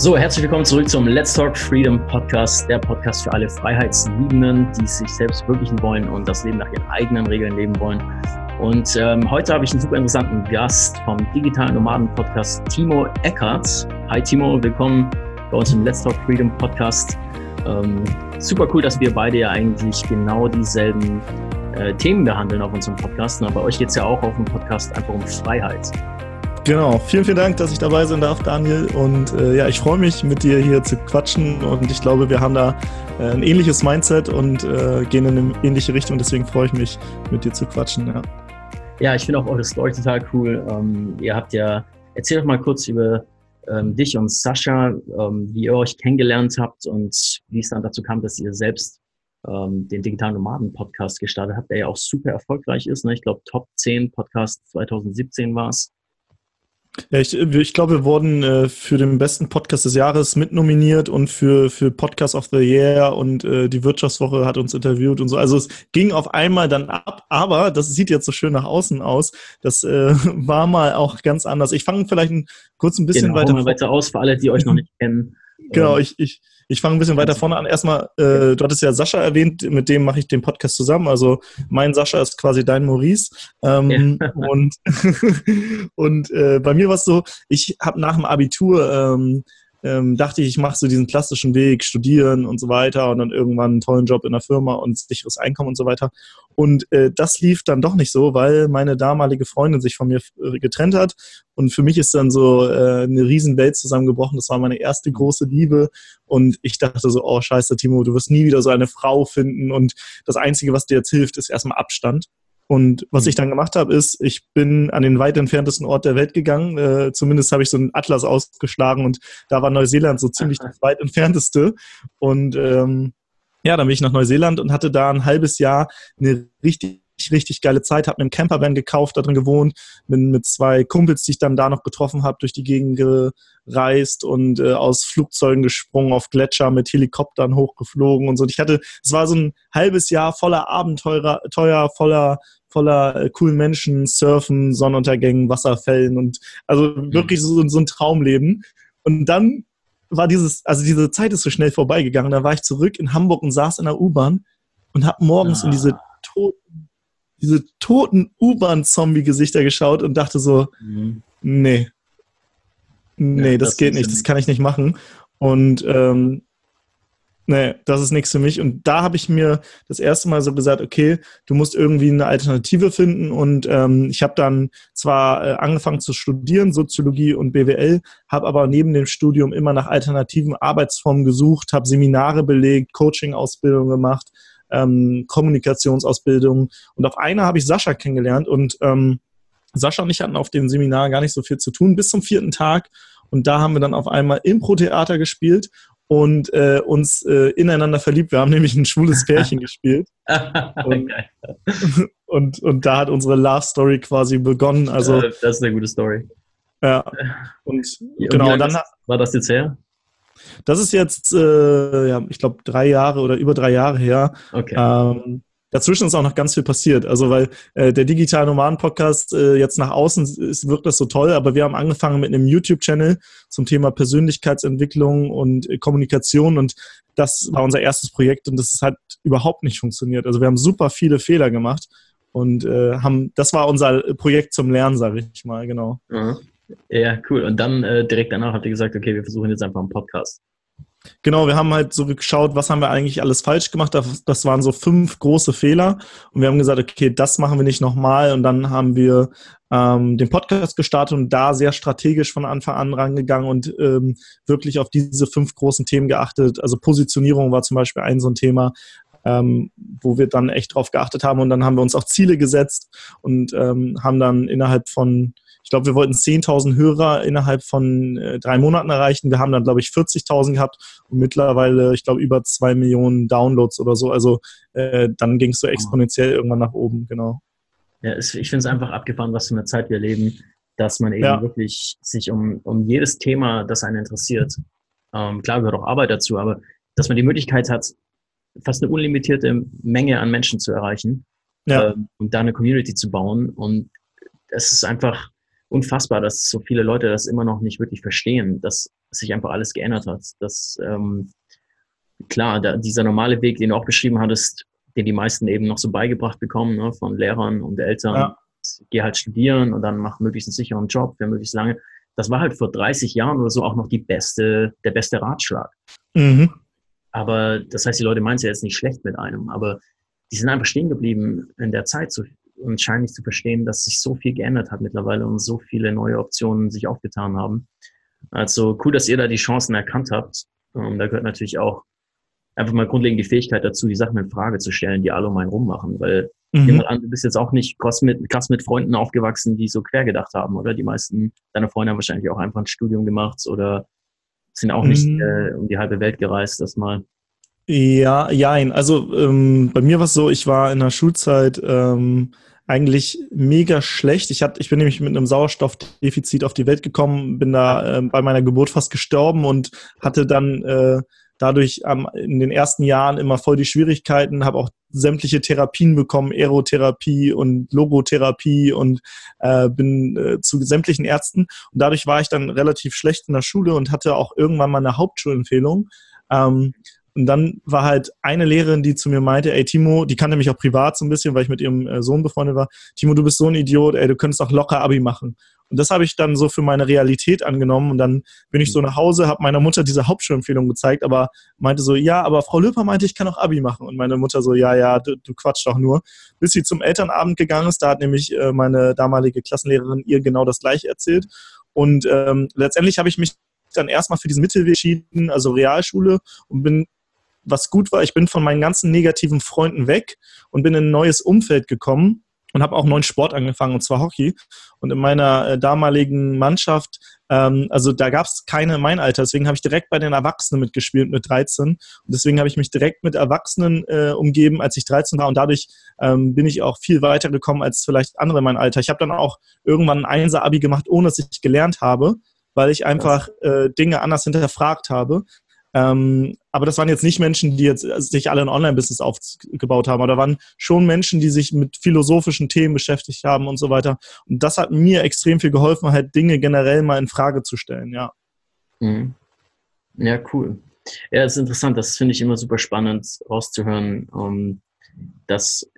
So, herzlich willkommen zurück zum Let's Talk Freedom Podcast, der Podcast für alle Freiheitsliebenden, die sich selbst verwirklichen wollen und das Leben nach ihren eigenen Regeln leben wollen. Und ähm, heute habe ich einen super interessanten Gast vom Digitalen Nomaden Podcast, Timo Eckert. Hi Timo, willkommen bei uns im Let's Talk Freedom Podcast. Ähm, super cool, dass wir beide ja eigentlich genau dieselben äh, Themen behandeln auf unserem Podcast. Und bei euch geht es ja auch auf dem Podcast einfach um Freiheit. Genau, vielen, vielen Dank, dass ich dabei sein darf, Daniel. Und äh, ja, ich freue mich, mit dir hier zu quatschen. Und ich glaube, wir haben da äh, ein ähnliches Mindset und äh, gehen in eine ähnliche Richtung. Deswegen freue ich mich, mit dir zu quatschen. Ja, ja ich finde auch eure Story total cool. Ähm, ihr habt ja, erzähl doch mal kurz über ähm, dich und Sascha, ähm, wie ihr euch kennengelernt habt und wie es dann dazu kam, dass ihr selbst ähm, den Digitalen Nomaden Podcast gestartet habt, der ja auch super erfolgreich ist. Ne? Ich glaube, Top 10 Podcast 2017 war es. Ja, ich, ich glaube, wir wurden äh, für den besten Podcast des Jahres mitnominiert und für, für Podcast of the Year und äh, die Wirtschaftswoche hat uns interviewt und so. Also es ging auf einmal dann ab, aber das sieht jetzt so schön nach außen aus. Das äh, war mal auch ganz anders. Ich fange vielleicht ein, kurz ein bisschen genau, weiter, mal weiter aus für alle, die euch noch nicht kennen. Genau, ähm, ich, ich, ich fange ein bisschen weiter vorne an. Erstmal, äh, du hattest ja Sascha erwähnt, mit dem mache ich den Podcast zusammen. Also mein Sascha ist quasi dein Maurice. Ähm, ja. Und, und äh, bei mir war es so, ich habe nach dem Abitur ähm, ähm, dachte ich, ich mache so diesen klassischen Weg, studieren und so weiter und dann irgendwann einen tollen Job in der Firma und sicheres Einkommen und so weiter. Und äh, das lief dann doch nicht so, weil meine damalige Freundin sich von mir äh, getrennt hat. Und für mich ist dann so äh, eine Riesenwelt zusammengebrochen. Das war meine erste große Liebe. Und ich dachte so, oh scheiße, Timo, du wirst nie wieder so eine Frau finden. Und das Einzige, was dir jetzt hilft, ist erstmal Abstand. Und was ich mhm. dann gemacht habe, ist, ich bin an den weit entferntesten Ort der Welt gegangen. Äh, zumindest habe ich so einen Atlas ausgeschlagen und da war Neuseeland so ziemlich das weit entfernteste. Und ähm, ja, dann bin ich nach Neuseeland und hatte da ein halbes Jahr eine richtig richtig geile Zeit, habe mir einen Campervan gekauft, da drin gewohnt, bin mit zwei Kumpels, die ich dann da noch getroffen habe, durch die Gegend gereist und äh, aus Flugzeugen gesprungen, auf Gletscher mit Helikoptern hochgeflogen und so. Und ich hatte, es war so ein halbes Jahr voller Abenteuer, teuer, voller voller äh, coolen Menschen, Surfen, Sonnenuntergängen, Wasserfällen und also mhm. wirklich so, so ein Traumleben. Und dann war dieses, also diese Zeit ist so schnell vorbeigegangen. Da war ich zurück in Hamburg und saß in der U-Bahn und habe morgens ah. in diese toten, diese toten U-Bahn-Zombie-Gesichter geschaut und dachte so, mhm. nee, nee, ja, das, das geht nicht, das kann ich nicht machen. Und ähm, nee, das ist nichts für mich. Und da habe ich mir das erste Mal so gesagt, okay, du musst irgendwie eine Alternative finden. Und ähm, ich habe dann zwar äh, angefangen zu studieren, Soziologie und BWL, habe aber neben dem Studium immer nach alternativen Arbeitsformen gesucht, habe Seminare belegt, Coaching-Ausbildung gemacht, ähm, Kommunikationsausbildung. Und auf einer habe ich Sascha kennengelernt und ähm, Sascha und ich hatten auf dem Seminar gar nicht so viel zu tun bis zum vierten Tag. Und da haben wir dann auf einmal Impro-Theater gespielt und äh, uns äh, ineinander verliebt. Wir haben nämlich ein schwules Pärchen gespielt. Und, und, und, da hat unsere Love Story quasi begonnen. Also, das ist eine gute Story. Ja. Und, ja, genau, dann war das jetzt her? Das ist jetzt, äh, ja, ich glaube, drei Jahre oder über drei Jahre her. Okay. Ähm, Dazwischen ist auch noch ganz viel passiert. Also weil äh, der Digital Nomaden Podcast äh, jetzt nach außen ist, wirkt das so toll, aber wir haben angefangen mit einem YouTube-Channel zum Thema Persönlichkeitsentwicklung und äh, Kommunikation und das war unser erstes Projekt und das hat überhaupt nicht funktioniert. Also wir haben super viele Fehler gemacht und äh, haben, das war unser Projekt zum Lernen, sage ich mal, genau. Mhm. Ja, cool. Und dann äh, direkt danach habt ihr gesagt, okay, wir versuchen jetzt einfach einen Podcast. Genau, wir haben halt so geschaut, was haben wir eigentlich alles falsch gemacht. Das waren so fünf große Fehler. Und wir haben gesagt, okay, das machen wir nicht nochmal. Und dann haben wir ähm, den Podcast gestartet und da sehr strategisch von Anfang an rangegangen und ähm, wirklich auf diese fünf großen Themen geachtet. Also Positionierung war zum Beispiel ein so ein Thema. Ähm, wo wir dann echt drauf geachtet haben und dann haben wir uns auch Ziele gesetzt und ähm, haben dann innerhalb von ich glaube, wir wollten 10.000 Hörer innerhalb von äh, drei Monaten erreichen. Wir haben dann, glaube ich, 40.000 gehabt und mittlerweile, ich glaube, über zwei Millionen Downloads oder so. Also äh, dann ging es so exponentiell irgendwann nach oben, genau. Ja, ich finde es einfach abgefahren, was für eine Zeit wir leben, dass man eben ja. wirklich sich um, um jedes Thema, das einen interessiert, ähm, klar gehört auch Arbeit dazu, aber dass man die Möglichkeit hat, fast eine unlimitierte Menge an Menschen zu erreichen ja. ähm, und da eine Community zu bauen. Und es ist einfach, unfassbar, dass so viele Leute das immer noch nicht wirklich verstehen, dass sich einfach alles geändert hat. Dass ähm, klar, da, dieser normale Weg, den du auch beschrieben hattest, den die meisten eben noch so beigebracht bekommen ne, von Lehrern und Eltern, ja. geh halt studieren und dann mach möglichst einen sicheren Job für möglichst lange. Das war halt vor 30 Jahren oder so auch noch die beste, der beste Ratschlag. Mhm. Aber das heißt, die Leute meinen es ja jetzt nicht schlecht mit einem, aber die sind einfach stehen geblieben in der Zeit so, und scheinen nicht zu verstehen, dass sich so viel geändert hat mittlerweile und so viele neue Optionen sich aufgetan haben. Also cool, dass ihr da die Chancen erkannt habt. Um, da gehört natürlich auch einfach mal grundlegend die Fähigkeit dazu, die Sachen in Frage zu stellen, die alle um einen rummachen. Weil mhm. an, du bist jetzt auch nicht krass mit, krass mit Freunden aufgewachsen, die so quer gedacht haben, oder? Die meisten deiner Freunde haben wahrscheinlich auch einfach ein Studium gemacht oder sind auch nicht mhm. äh, um die halbe Welt gereist, das mal. Ja, jein. Also ähm, bei mir war es so, ich war in der Schulzeit ähm, eigentlich mega schlecht. Ich, hatte, ich bin nämlich mit einem Sauerstoffdefizit auf die Welt gekommen, bin da äh, bei meiner Geburt fast gestorben und hatte dann äh, dadurch ähm, in den ersten Jahren immer voll die Schwierigkeiten, habe auch sämtliche Therapien bekommen, Aerotherapie und Logotherapie und äh, bin äh, zu sämtlichen Ärzten. Und dadurch war ich dann relativ schlecht in der Schule und hatte auch irgendwann mal eine Hauptschulempfehlung. Ähm, und dann war halt eine Lehrerin, die zu mir meinte, ey Timo, die kannte mich auch privat so ein bisschen, weil ich mit ihrem äh, Sohn befreundet war. Timo, du bist so ein Idiot, ey, du könntest auch locker Abi machen. Und das habe ich dann so für meine Realität angenommen. Und dann bin ich so nach Hause, habe meiner Mutter diese Hauptschulempfehlung gezeigt, aber meinte so, ja, aber Frau Löper meinte, ich kann auch Abi machen. Und meine Mutter so, ja, ja, du, du quatsch doch nur. Bis sie zum Elternabend gegangen ist, da hat nämlich äh, meine damalige Klassenlehrerin ihr genau das gleiche erzählt. Und ähm, letztendlich habe ich mich dann erstmal für diesen Mittelweg entschieden, also Realschule, und bin was gut war, ich bin von meinen ganzen negativen Freunden weg und bin in ein neues Umfeld gekommen und habe auch einen neuen Sport angefangen, und zwar Hockey. Und in meiner äh, damaligen Mannschaft, ähm, also da gab es keine mein Alter, deswegen habe ich direkt bei den Erwachsenen mitgespielt mit 13. Und deswegen habe ich mich direkt mit Erwachsenen äh, umgeben, als ich 13 war. Und dadurch ähm, bin ich auch viel weiter gekommen als vielleicht andere mein Alter. Ich habe dann auch irgendwann ein Einser-Abi gemacht, ohne dass ich gelernt habe weil ich einfach äh, Dinge anders hinterfragt habe. Ähm, aber das waren jetzt nicht Menschen, die jetzt äh, sich alle ein Online-Business aufgebaut haben, oder waren schon Menschen, die sich mit philosophischen Themen beschäftigt haben und so weiter. Und das hat mir extrem viel geholfen, halt Dinge generell mal in Frage zu stellen, ja. Mhm. Ja, cool. Ja, das ist interessant. Das finde ich immer super spannend rauszuhören, um, ähm, dass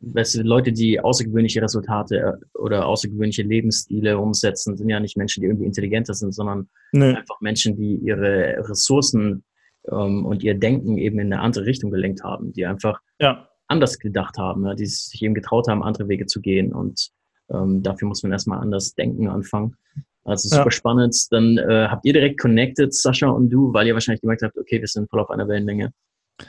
weißt du, Leute, die außergewöhnliche Resultate äh, oder außergewöhnliche Lebensstile umsetzen, sind ja nicht Menschen, die irgendwie intelligenter sind, sondern nee. einfach Menschen, die ihre Ressourcen ähm, und ihr Denken eben in eine andere Richtung gelenkt haben, die einfach ja. anders gedacht haben, ja, die sich eben getraut haben, andere Wege zu gehen. Und ähm, dafür muss man erstmal anders denken anfangen. Also super ja. spannend. Dann äh, habt ihr direkt connected, Sascha und du, weil ihr wahrscheinlich gemerkt habt, okay, wir sind voll auf einer Wellenlänge.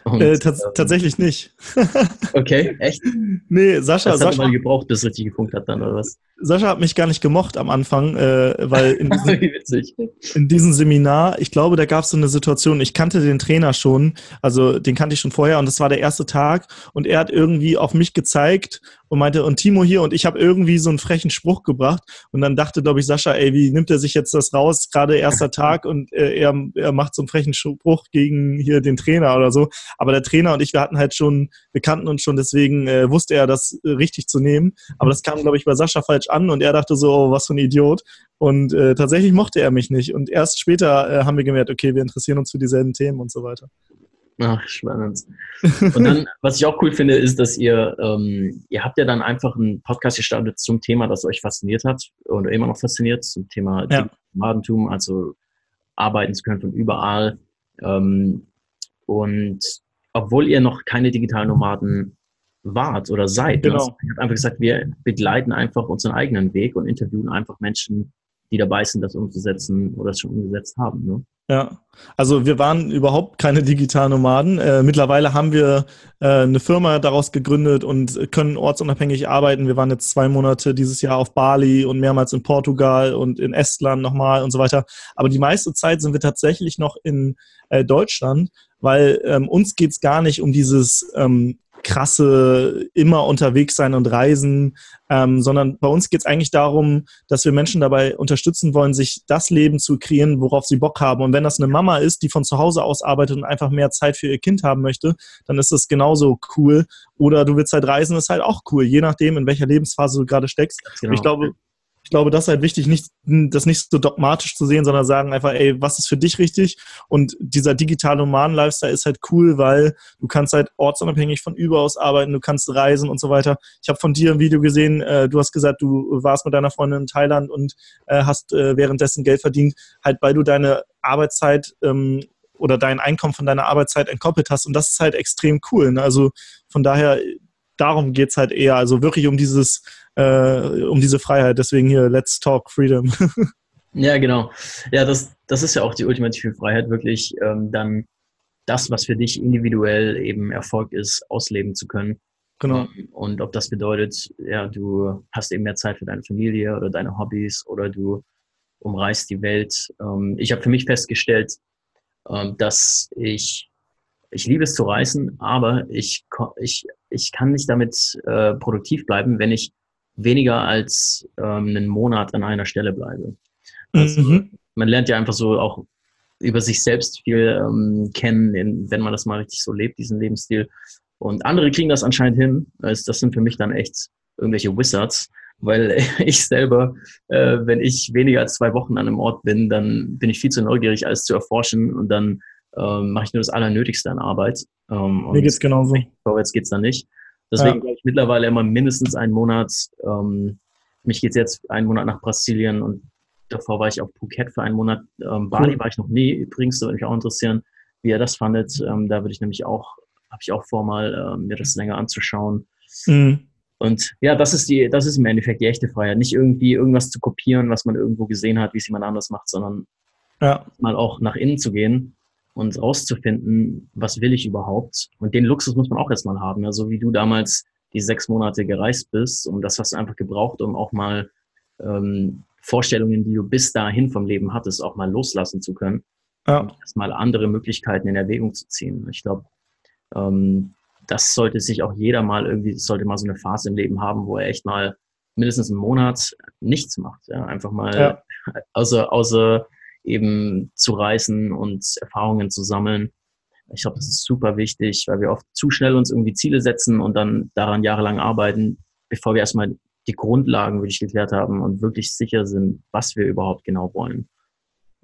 Äh, tats ähm, tatsächlich nicht. okay, echt? Nee, Sascha. Das hat Sascha, mal gebraucht, bis es richtig gefunkt hat dann, oder was? Sascha hat mich gar nicht gemocht am Anfang, äh, weil in diesem, in diesem, Seminar, ich glaube, da gab es so eine Situation, ich kannte den Trainer schon, also den kannte ich schon vorher und das war der erste Tag und er hat irgendwie auf mich gezeigt und meinte, und Timo hier und ich habe irgendwie so einen frechen Spruch gebracht und dann dachte, glaube ich, Sascha, ey, wie nimmt er sich jetzt das raus, gerade erster Tag und äh, er, er macht so einen frechen Spruch gegen hier den Trainer oder so. Aber der Trainer und ich, wir hatten halt schon, wir kannten uns schon, deswegen äh, wusste er das äh, richtig zu nehmen. Aber das kam, glaube ich, bei Sascha falsch an und er dachte so, oh, was für ein Idiot. Und äh, tatsächlich mochte er mich nicht. Und erst später äh, haben wir gemerkt, okay, wir interessieren uns für dieselben Themen und so weiter. Ach, spannend. Und dann, was ich auch cool finde, ist, dass ihr, ähm, ihr habt ja dann einfach einen Podcast gestartet zum Thema, das euch fasziniert hat oder immer noch fasziniert, zum Thema ja. Nomadentum, also arbeiten zu können von überall. Ähm, und obwohl ihr noch keine digitalen Nomaden wart oder seid, genau. ne? ich habe einfach gesagt, wir begleiten einfach unseren eigenen Weg und interviewen einfach Menschen, die dabei sind, das umzusetzen oder es schon umgesetzt haben. Ne? Ja, also wir waren überhaupt keine digitalen Nomaden. Äh, mittlerweile haben wir äh, eine Firma daraus gegründet und können ortsunabhängig arbeiten. Wir waren jetzt zwei Monate dieses Jahr auf Bali und mehrmals in Portugal und in Estland nochmal und so weiter. Aber die meiste Zeit sind wir tatsächlich noch in äh, Deutschland, weil ähm, uns geht's gar nicht um dieses ähm, krasse immer unterwegs sein und reisen, ähm, sondern bei uns geht es eigentlich darum, dass wir Menschen dabei unterstützen wollen, sich das Leben zu kreieren, worauf sie Bock haben. Und wenn das eine Mama ist, die von zu Hause aus arbeitet und einfach mehr Zeit für ihr Kind haben möchte, dann ist das genauso cool. Oder du willst halt reisen, ist halt auch cool, je nachdem, in welcher Lebensphase du gerade steckst. Genau. Ich glaube, Ich glaube, das ist halt wichtig, nicht, das nicht so dogmatisch zu sehen, sondern sagen einfach, ey, was ist für dich richtig? Und dieser digitale Nomaden-Lifestyle ist halt cool, weil du kannst halt ortsunabhängig von überaus arbeiten, du kannst reisen und so weiter. Ich habe von dir ein Video gesehen, äh, du hast gesagt, du warst mit deiner Freundin in Thailand und äh, hast äh, währenddessen Geld verdient, halt weil du deine Arbeitszeit ähm, oder dein Einkommen von deiner Arbeitszeit entkoppelt hast. Und das ist halt extrem cool. Ne? Also von daher, darum geht es halt eher. Also wirklich um dieses, äh, um diese Freiheit. Deswegen hier, let's talk freedom. ja, genau. Ja, das, das ist ja auch die ultimative Freiheit, wirklich ähm, dann das, was für dich individuell eben Erfolg ist, ausleben zu können. Genau. Ähm, und ob das bedeutet, ja, du hast eben mehr Zeit für deine Familie oder deine Hobbys oder du umreißt die Welt. Ähm, ich habe für mich festgestellt, ähm, dass ich, ich liebe es zu reisen, aber ich, ich, ich kann nicht damit äh, produktiv bleiben, wenn ich weniger als ähm, einen Monat an einer Stelle bleibe. Also, mhm. Man lernt ja einfach so auch über sich selbst viel ähm, kennen, wenn man das mal richtig so lebt, diesen Lebensstil. Und andere kriegen das anscheinend hin. Das sind für mich dann echt irgendwelche Wizards weil ich selber, äh, wenn ich weniger als zwei Wochen an einem Ort bin, dann bin ich viel zu neugierig, alles zu erforschen und dann ähm, mache ich nur das Allernötigste an Arbeit. Ähm, Mir geht's genauso. Vorwärts geht's dann nicht. Deswegen ja. glaube ich mittlerweile immer mindestens einen Monat. Ähm, mich geht's jetzt einen Monat nach Brasilien und davor war ich auf Phuket für einen Monat. Ähm, Bali cool. war ich noch nie. Übrigens, würde mich auch interessieren, wie ihr das fandet. Ähm, da würde ich nämlich auch, habe ich auch vor, mal ähm, mir das länger anzuschauen. Mhm. Und ja, das ist die, das ist im Endeffekt die echte Freiheit. Nicht irgendwie irgendwas zu kopieren, was man irgendwo gesehen hat, wie es jemand anders macht, sondern ja. mal auch nach innen zu gehen und rauszufinden, was will ich überhaupt. Und den Luxus muss man auch erstmal haben. Ja, so wie du damals die sechs Monate gereist bist und das hast du einfach gebraucht, um auch mal ähm, Vorstellungen, die du bis dahin vom Leben hattest, auch mal loslassen zu können. Ja. Und erstmal andere Möglichkeiten in Erwägung zu ziehen. Ich glaube, ähm, das sollte sich auch jeder mal irgendwie, sollte mal so eine Phase im Leben haben, wo er echt mal mindestens einen Monat nichts macht. Ja? Einfach mal ja. außer, außer eben zu reisen und Erfahrungen zu sammeln. Ich glaube, das ist super wichtig, weil wir oft zu schnell uns irgendwie Ziele setzen und dann daran jahrelang arbeiten, bevor wir erstmal die Grundlagen wirklich geklärt haben und wirklich sicher sind, was wir überhaupt genau wollen.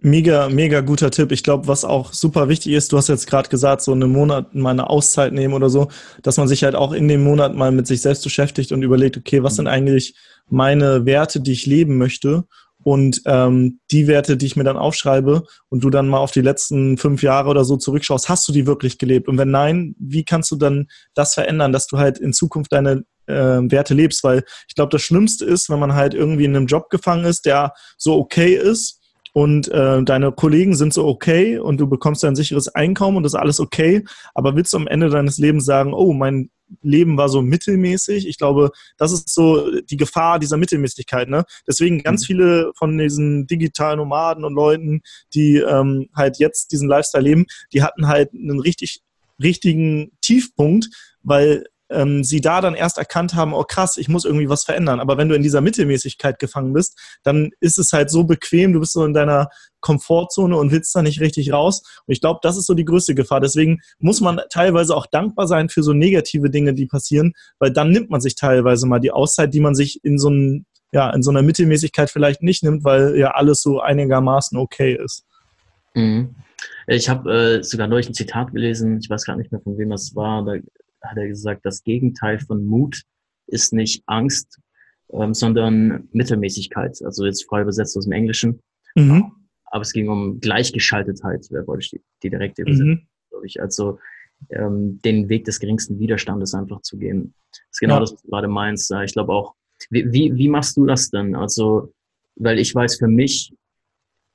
Mega, mega guter Tipp. Ich glaube, was auch super wichtig ist, du hast jetzt gerade gesagt, so einen Monat mal eine Auszeit nehmen oder so, dass man sich halt auch in dem Monat mal mit sich selbst beschäftigt und überlegt, okay, was sind eigentlich meine Werte, die ich leben möchte und ähm, die Werte, die ich mir dann aufschreibe und du dann mal auf die letzten fünf Jahre oder so zurückschaust, hast du die wirklich gelebt? Und wenn nein, wie kannst du dann das verändern, dass du halt in Zukunft deine äh, Werte lebst? Weil ich glaube, das Schlimmste ist, wenn man halt irgendwie in einem Job gefangen ist, der so okay ist und äh, deine Kollegen sind so okay und du bekommst ein sicheres Einkommen und das ist alles okay, aber willst du am Ende deines Lebens sagen, oh, mein Leben war so mittelmäßig. Ich glaube, das ist so die Gefahr dieser Mittelmäßigkeit. Ne? Deswegen ganz mhm. viele von diesen digitalen Nomaden und Leuten, die ähm, halt jetzt diesen Lifestyle leben, die hatten halt einen richtig richtigen Tiefpunkt, weil ähm, sie da dann erst erkannt haben, oh krass, ich muss irgendwie was verändern. Aber wenn du in dieser Mittelmäßigkeit gefangen bist, dann ist es halt so bequem, du bist so in deiner Komfortzone und willst da nicht richtig raus. Und ich glaube, das ist so die größte Gefahr. Deswegen muss man teilweise auch dankbar sein für so negative Dinge, die passieren, weil dann nimmt man sich teilweise mal die Auszeit, die man sich in so einem ja, in so einer Mittelmäßigkeit vielleicht nicht nimmt, weil ja alles so einigermaßen okay ist. Mhm. Ich habe äh, sogar neulich ein Zitat gelesen, ich weiß gar nicht mehr, von wem das war. Da hat er gesagt, das Gegenteil von Mut ist nicht Angst, ähm, sondern Mittelmäßigkeit. Also jetzt frei übersetzt aus dem Englischen. Mhm. Aber es ging um Gleichgeschaltetheit, wer wollte ich die, die direkte übersetzen, mhm. glaube ich. Also ähm, den Weg des geringsten Widerstandes einfach zu gehen. Das ist genau ja. das, was du gerade meinst. Ich glaube auch, wie, wie, wie machst du das denn? Also, weil ich weiß für mich,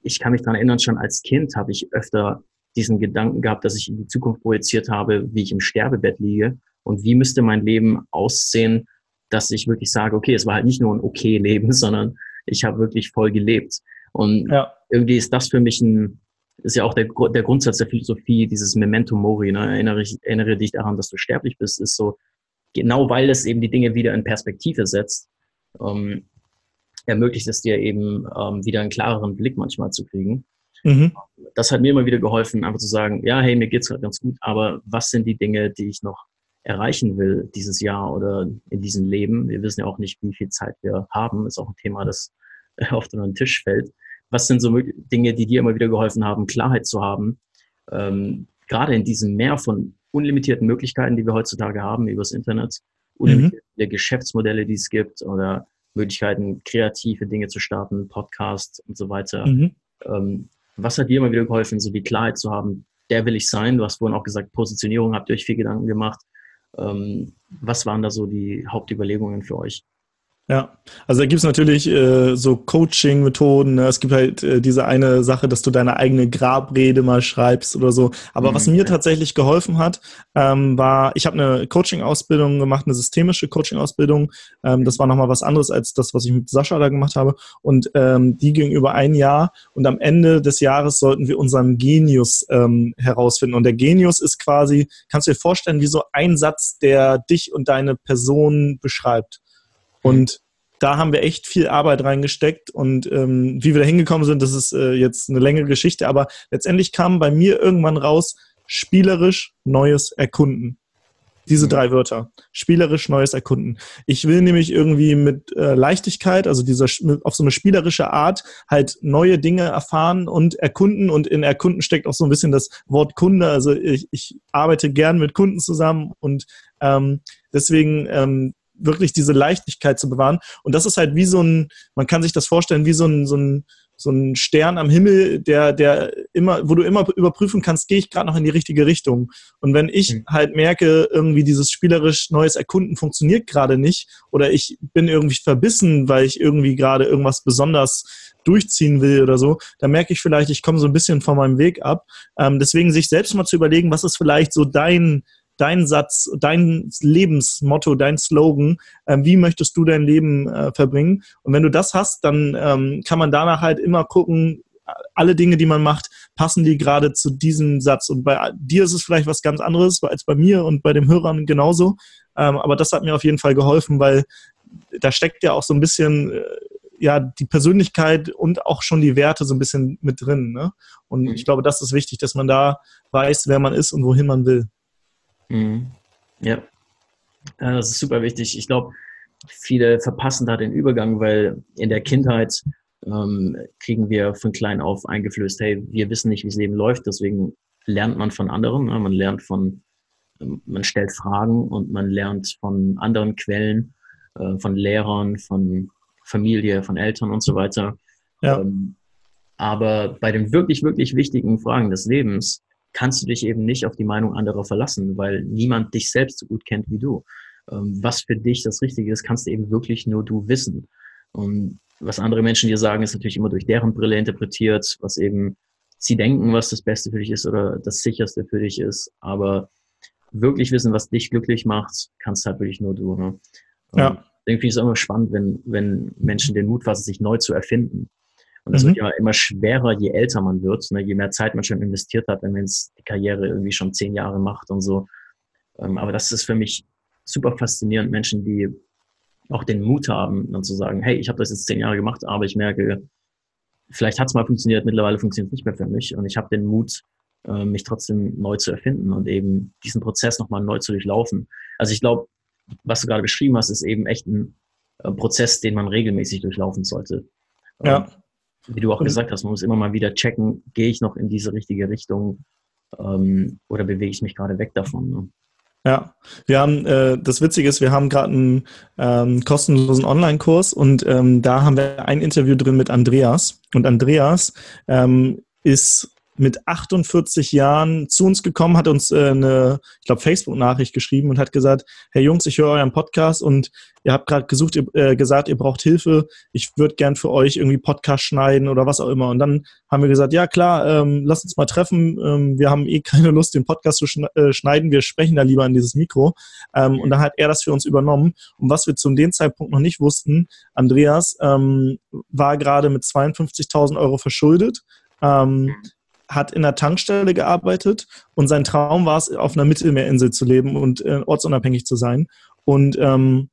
ich kann mich daran erinnern, schon als Kind habe ich öfter diesen Gedanken gehabt, dass ich in die Zukunft projiziert habe, wie ich im Sterbebett liege und wie müsste mein Leben aussehen, dass ich wirklich sage, okay, es war halt nicht nur ein okay Leben, sondern ich habe wirklich voll gelebt. Und ja. irgendwie ist das für mich ein, ist ja auch der, der Grundsatz der Philosophie, dieses Memento Mori, ne? erinnere, erinnere dich daran, dass du sterblich bist, ist so, genau weil es eben die Dinge wieder in Perspektive setzt, ähm, ermöglicht es dir eben ähm, wieder einen klareren Blick manchmal zu kriegen. Mhm. Das hat mir immer wieder geholfen, einfach zu sagen, ja, hey, mir geht's gerade ganz gut, aber was sind die Dinge, die ich noch erreichen will dieses Jahr oder in diesem Leben? Wir wissen ja auch nicht, wie viel Zeit wir haben. Ist auch ein Thema, das auf den Tisch fällt. Was sind so Dinge, die dir immer wieder geholfen haben, Klarheit zu haben? Ähm, gerade in diesem Meer von unlimitierten Möglichkeiten, die wir heutzutage haben übers Internet, unlimitierte mhm. Geschäftsmodelle, die es gibt oder Möglichkeiten, kreative Dinge zu starten, Podcasts und so weiter. Mhm. Ähm, was hat dir immer wieder geholfen, so die Klarheit zu haben, der will ich sein? Du hast vorhin auch gesagt, Positionierung, habt ihr euch viel Gedanken gemacht. Ähm, was waren da so die Hauptüberlegungen für euch? Ja, also da gibt es natürlich äh, so Coaching-Methoden. Ne? Es gibt halt äh, diese eine Sache, dass du deine eigene Grabrede mal schreibst oder so. Aber mhm, was mir tatsächlich geholfen hat, ähm, war, ich habe eine Coaching-Ausbildung gemacht, eine systemische Coaching-Ausbildung. Ähm, das war nochmal was anderes als das, was ich mit Sascha da gemacht habe. Und ähm, die ging über ein Jahr. Und am Ende des Jahres sollten wir unseren Genius ähm, herausfinden. Und der Genius ist quasi, kannst du dir vorstellen, wie so ein Satz, der dich und deine Person beschreibt. Und da haben wir echt viel Arbeit reingesteckt und ähm, wie wir da hingekommen sind, das ist äh, jetzt eine längere Geschichte, aber letztendlich kam bei mir irgendwann raus, spielerisch neues Erkunden. Diese mhm. drei Wörter. Spielerisch neues Erkunden. Ich will nämlich irgendwie mit äh, Leichtigkeit, also dieser auf so eine spielerische Art, halt neue Dinge erfahren und erkunden. Und in Erkunden steckt auch so ein bisschen das Wort Kunde. Also ich, ich arbeite gern mit Kunden zusammen und ähm, deswegen ähm, wirklich diese Leichtigkeit zu bewahren. Und das ist halt wie so ein, man kann sich das vorstellen, wie so ein, so ein, so ein Stern am Himmel, der, der immer, wo du immer überprüfen kannst, gehe ich gerade noch in die richtige Richtung. Und wenn ich mhm. halt merke, irgendwie dieses spielerisch neues Erkunden funktioniert gerade nicht oder ich bin irgendwie verbissen, weil ich irgendwie gerade irgendwas besonders durchziehen will oder so, dann merke ich vielleicht, ich komme so ein bisschen von meinem Weg ab. Ähm, deswegen sich selbst mal zu überlegen, was ist vielleicht so dein dein Satz, dein Lebensmotto, dein Slogan, äh, wie möchtest du dein Leben äh, verbringen? Und wenn du das hast, dann ähm, kann man danach halt immer gucken, alle Dinge, die man macht, passen die gerade zu diesem Satz. Und bei dir ist es vielleicht was ganz anderes als bei mir und bei den Hörern genauso. Ähm, aber das hat mir auf jeden Fall geholfen, weil da steckt ja auch so ein bisschen äh, ja die Persönlichkeit und auch schon die Werte so ein bisschen mit drin. Ne? Und mhm. ich glaube, das ist wichtig, dass man da weiß, wer man ist und wohin man will. Mhm. Ja. ja, das ist super wichtig. Ich glaube, viele verpassen da den Übergang, weil in der Kindheit ähm, kriegen wir von klein auf eingeflößt, hey, wir wissen nicht, wie das Leben läuft, deswegen lernt man von anderen. Ne? Man lernt von, ähm, man stellt Fragen und man lernt von anderen Quellen, äh, von Lehrern, von Familie, von Eltern und so weiter. Ja. Ähm, aber bei den wirklich, wirklich wichtigen Fragen des Lebens kannst du dich eben nicht auf die Meinung anderer verlassen, weil niemand dich selbst so gut kennt wie du. Ähm, was für dich das Richtige ist, kannst du eben wirklich nur du wissen. Und was andere Menschen dir sagen, ist natürlich immer durch deren Brille interpretiert, was eben sie denken, was das Beste für dich ist oder das sicherste für dich ist. Aber wirklich wissen, was dich glücklich macht, kannst halt wirklich nur du. Ne? Ja. Irgendwie ist es immer spannend, wenn, wenn Menschen den Mut fassen, sich neu zu erfinden. Und das mhm. wird ja immer schwerer, je älter man wird, ne, je mehr Zeit man schon investiert hat, wenn man jetzt die Karriere irgendwie schon zehn Jahre macht und so. Ähm, aber das ist für mich super faszinierend, Menschen, die auch den Mut haben, dann zu sagen, hey, ich habe das jetzt zehn Jahre gemacht, aber ich merke, vielleicht hat es mal funktioniert, mittlerweile funktioniert es nicht mehr für mich und ich habe den Mut, äh, mich trotzdem neu zu erfinden und eben diesen Prozess nochmal neu zu durchlaufen. Also ich glaube, was du gerade beschrieben hast, ist eben echt ein äh, Prozess, den man regelmäßig durchlaufen sollte. Ja. Wie du auch gesagt hast, man muss immer mal wieder checken, gehe ich noch in diese richtige Richtung ähm, oder bewege ich mich gerade weg davon. Ne? Ja, wir haben, äh, das Witzige ist, wir haben gerade einen ähm, kostenlosen Online-Kurs und ähm, da haben wir ein Interview drin mit Andreas. Und Andreas ähm, ist mit 48 Jahren zu uns gekommen, hat uns äh, eine, ich glaube, Facebook-Nachricht geschrieben und hat gesagt, Herr Jungs, ich höre euren Podcast und ihr habt gerade gesucht, ihr, äh, gesagt, ihr braucht Hilfe. Ich würde gern für euch irgendwie Podcast schneiden oder was auch immer. Und dann haben wir gesagt, ja klar, ähm, lasst uns mal treffen. Ähm, wir haben eh keine Lust, den Podcast zu äh, schneiden. Wir sprechen da lieber in dieses Mikro. Ähm, und dann hat er das für uns übernommen. Und was wir zu dem Zeitpunkt noch nicht wussten, Andreas ähm, war gerade mit 52.000 Euro verschuldet. Ähm, hat in der Tankstelle gearbeitet und sein Traum war es, auf einer Mittelmeerinsel zu leben und äh, ortsunabhängig zu sein. Und ähm,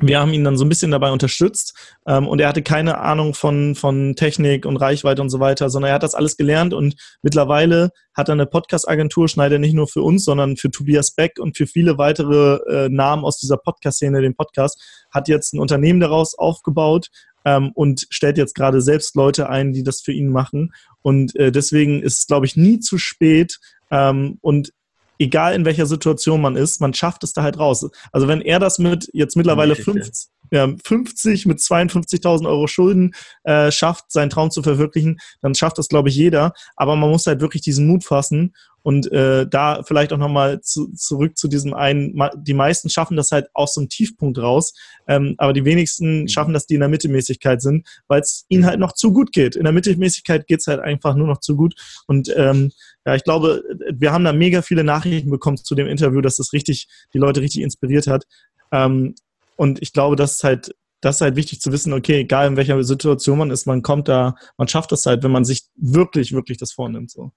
wir haben ihn dann so ein bisschen dabei unterstützt ähm, und er hatte keine Ahnung von, von Technik und Reichweite und so weiter, sondern er hat das alles gelernt und mittlerweile hat er eine Podcast-Agentur, schneidet nicht nur für uns, sondern für Tobias Beck und für viele weitere äh, Namen aus dieser Podcast-Szene, den Podcast, hat jetzt ein Unternehmen daraus aufgebaut, ähm, und stellt jetzt gerade selbst Leute ein, die das für ihn machen. Und äh, deswegen ist es, glaube ich, nie zu spät. Ähm, und egal in welcher Situation man ist, man schafft es da halt raus. Also wenn er das mit jetzt mittlerweile 50, ja, 50 mit 52.000 Euro Schulden äh, schafft, seinen Traum zu verwirklichen, dann schafft das, glaube ich, jeder. Aber man muss halt wirklich diesen Mut fassen und äh, da vielleicht auch nochmal zu, zurück zu diesem einen, die meisten schaffen das halt aus so einem Tiefpunkt raus, ähm, aber die wenigsten mhm. schaffen das, die in der Mittelmäßigkeit sind, weil es ihnen halt noch zu gut geht. In der Mittelmäßigkeit geht es halt einfach nur noch zu gut. Und ähm, ja, ich glaube, wir haben da mega viele Nachrichten bekommen zu dem Interview, dass das richtig, die Leute richtig inspiriert hat. Ähm, und ich glaube, das ist halt, das ist halt wichtig zu wissen, okay, egal in welcher Situation man ist, man kommt da, man schafft das halt, wenn man sich wirklich, wirklich das vornimmt. So.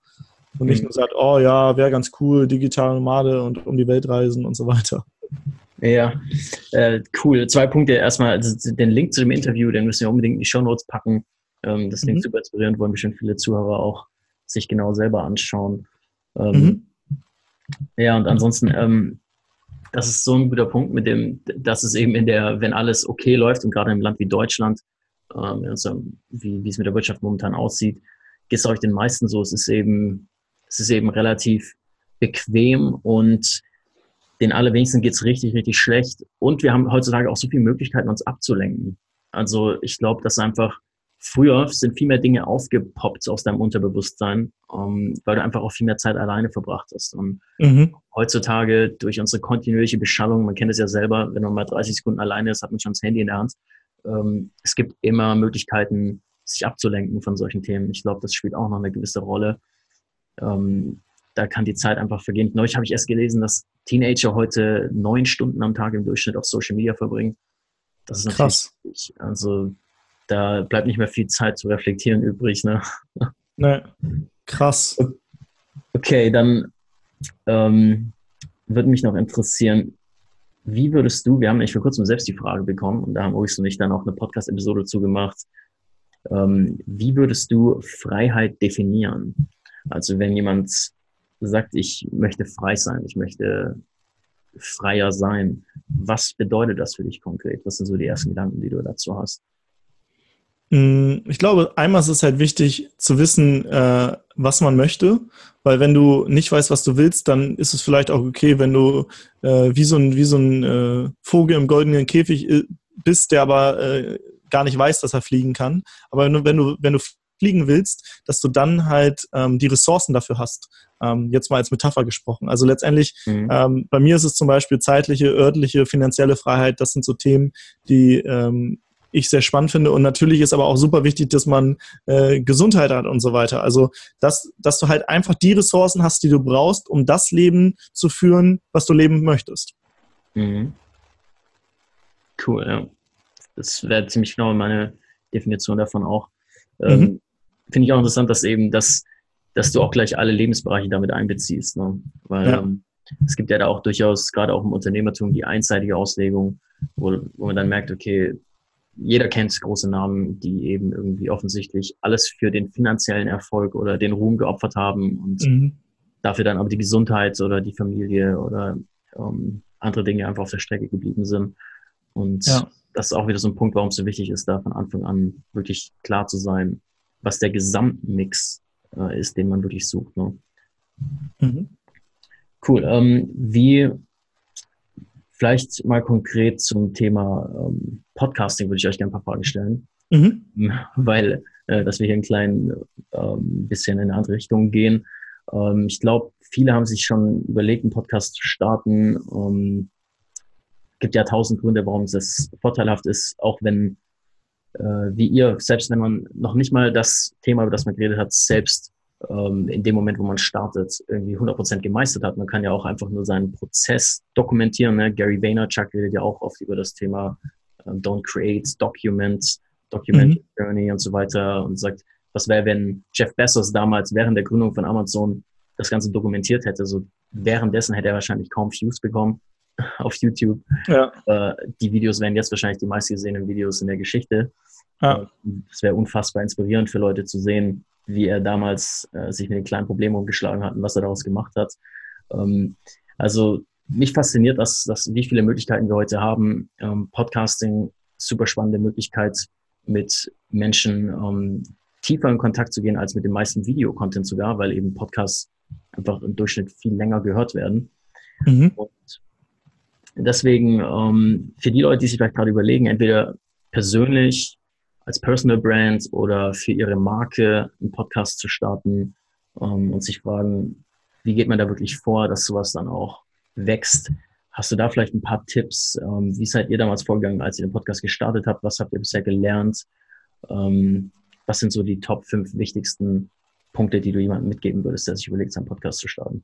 Und nicht mhm. nur sagt, oh ja, wäre ganz cool, digitale Nomade und um die Welt reisen und so weiter. Ja, äh, cool. Zwei Punkte. Erstmal also den Link zu dem Interview, den müssen wir unbedingt in die Show Notes packen. Ähm, das klingt mhm. super inspirierend, wollen bestimmt viele Zuhörer auch sich genau selber anschauen. Ähm, mhm. Ja, und ansonsten, ähm, das ist so ein guter Punkt mit dem, dass es eben in der, wenn alles okay läuft und gerade im Land wie Deutschland, ähm, also wie, wie es mit der Wirtschaft momentan aussieht, geht es euch den meisten so. Es ist eben, es ist eben relativ bequem und den allerwenigsten geht es richtig, richtig schlecht. Und wir haben heutzutage auch so viele Möglichkeiten, uns abzulenken. Also ich glaube, dass einfach Früher sind viel mehr Dinge aufgepoppt aus deinem Unterbewusstsein, um, ähm, weil du einfach auch viel mehr Zeit alleine verbracht hast. Und mhm. heutzutage durch unsere kontinuierliche Beschallung, man kennt es ja selber, wenn man mal 30 Sekunden alleine ist, hat man schon das Handy in der Hand. Ähm, es gibt immer Möglichkeiten, sich abzulenken von solchen Themen. Ich glaube, das spielt auch noch eine gewisse Rolle. Ähm, da kann die Zeit einfach vergehen. Neulich habe ich erst gelesen, dass Teenager heute neun Stunden am Tag im Durchschnitt auf Social Media verbringen. Das ist natürlich, Krass. also da bleibt nicht mehr viel Zeit zu reflektieren übrig. Ne? Nee. Krass. Okay, dann ähm, würde mich noch interessieren, wie würdest du, wir haben nämlich vor kurzem selbst die Frage bekommen und da haben Ulrich und ich dann auch eine Podcast-Episode zugemacht, ähm, wie würdest du Freiheit definieren? Also wenn jemand sagt, ich möchte frei sein, ich möchte freier sein, was bedeutet das für dich konkret? Was sind so die ersten Gedanken, die du dazu hast? Mm, ich glaube, einmal ist es halt wichtig zu wissen, äh, was man möchte, weil wenn du nicht weißt, was du willst, dann ist es vielleicht auch okay, wenn du äh, wie so ein, wie so ein äh, Vogel im goldenen Käfig äh, bist, der aber äh, gar nicht weiß, dass er fliegen kann. Aber wenn du, wenn du, wenn du fliegen willst, dass du dann halt ähm, die Ressourcen dafür hast. Ähm, jetzt mal als Metapher gesprochen. Also letztendlich, mhm. ähm, bei mir ist es zum Beispiel zeitliche, örtliche, finanzielle Freiheit. Das sind so Themen, die ähm, ich sehr spannend finde. Und natürlich ist aber auch super wichtig, dass man äh, Gesundheit hat und so weiter. Also, dass, dass du halt einfach die Ressourcen hast, die du brauchst, um das Leben zu führen, was du leben möchtest. Mhm. Cool, ja. Das wäre ziemlich genau meine Definition davon auch. Ähm, mhm. Finde ich auch interessant, dass eben das, dass du auch gleich alle Lebensbereiche damit einbeziehst. Ne? Weil ja. ähm, es gibt ja da auch durchaus, gerade auch im Unternehmertum, die einseitige Auslegung, wo, wo man dann merkt, okay, jeder kennt große Namen, die eben irgendwie offensichtlich alles für den finanziellen Erfolg oder den Ruhm geopfert haben und mhm. dafür dann aber die Gesundheit oder die Familie oder ähm, andere Dinge einfach auf der Strecke geblieben sind. Und ja. das ist auch wieder so ein Punkt, warum es so wichtig ist, da von Anfang an wirklich klar zu sein, was der Gesamtmix äh, ist, den man wirklich sucht. Ne? Mhm. Cool. Ähm, wie Vielleicht mal konkret zum Thema ähm, Podcasting würde ich euch gerne ein paar Fragen stellen, mhm. weil äh, dass wir hier ein klein ähm, bisschen in eine andere Richtung gehen. Ähm, ich glaube, viele haben sich schon überlegt, einen Podcast zu starten. Ähm, gibt ja tausend Gründe, warum es vorteilhaft ist, auch wenn äh, wie ihr, selbst wenn man noch nicht mal das Thema, über das man geredet hat, selbst in dem Moment, wo man startet, irgendwie 100% gemeistert hat. Man kann ja auch einfach nur seinen Prozess dokumentieren. Ne? Gary Vaynerchuk redet ja auch oft über das Thema ähm, Don't Create, Document, Document mhm. Journey und so weiter und sagt, was wäre, wenn Jeff Bezos damals während der Gründung von Amazon das Ganze dokumentiert hätte. So währenddessen hätte er wahrscheinlich kaum Views bekommen auf YouTube. Ja. Äh, die Videos wären jetzt wahrscheinlich die meistgesehenen Videos in der Geschichte. Ja. Es wäre unfassbar inspirierend für Leute zu sehen, wie er damals äh, sich mit den kleinen Problemen umgeschlagen hat und was er daraus gemacht hat. Ähm, also mich fasziniert das, dass wie viele Möglichkeiten wir heute haben. Ähm, Podcasting, super spannende Möglichkeit, mit Menschen ähm, tiefer in Kontakt zu gehen als mit dem meisten Videocontent sogar, weil eben Podcasts einfach im Durchschnitt viel länger gehört werden. Mhm. Und deswegen ähm, für die Leute, die sich vielleicht gerade überlegen, entweder persönlich als Personal Brand oder für ihre Marke einen Podcast zu starten ähm, und sich fragen, wie geht man da wirklich vor, dass sowas dann auch wächst. Hast du da vielleicht ein paar Tipps? Ähm, wie seid ihr damals vorgegangen, als ihr den Podcast gestartet habt? Was habt ihr bisher gelernt? Ähm, was sind so die Top 5 wichtigsten Punkte, die du jemandem mitgeben würdest, der sich überlegt, seinen Podcast zu starten?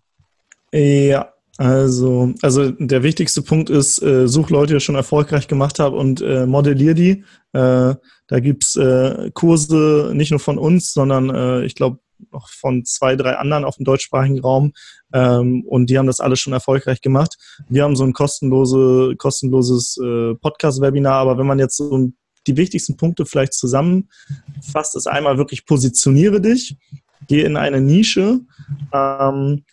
Ja, also, also der wichtigste Punkt ist, äh, such Leute, die das schon erfolgreich gemacht haben und äh, modellier die. Äh, da gibt's äh, Kurse nicht nur von uns, sondern äh, ich glaube noch von zwei, drei anderen auf dem deutschsprachigen Raum. Ähm, und die haben das alles schon erfolgreich gemacht. Wir haben so ein kostenlose, kostenloses äh, Podcast-Webinar, aber wenn man jetzt so die wichtigsten Punkte vielleicht zusammenfasst, ist einmal wirklich positioniere dich, geh in eine Nische, ähm,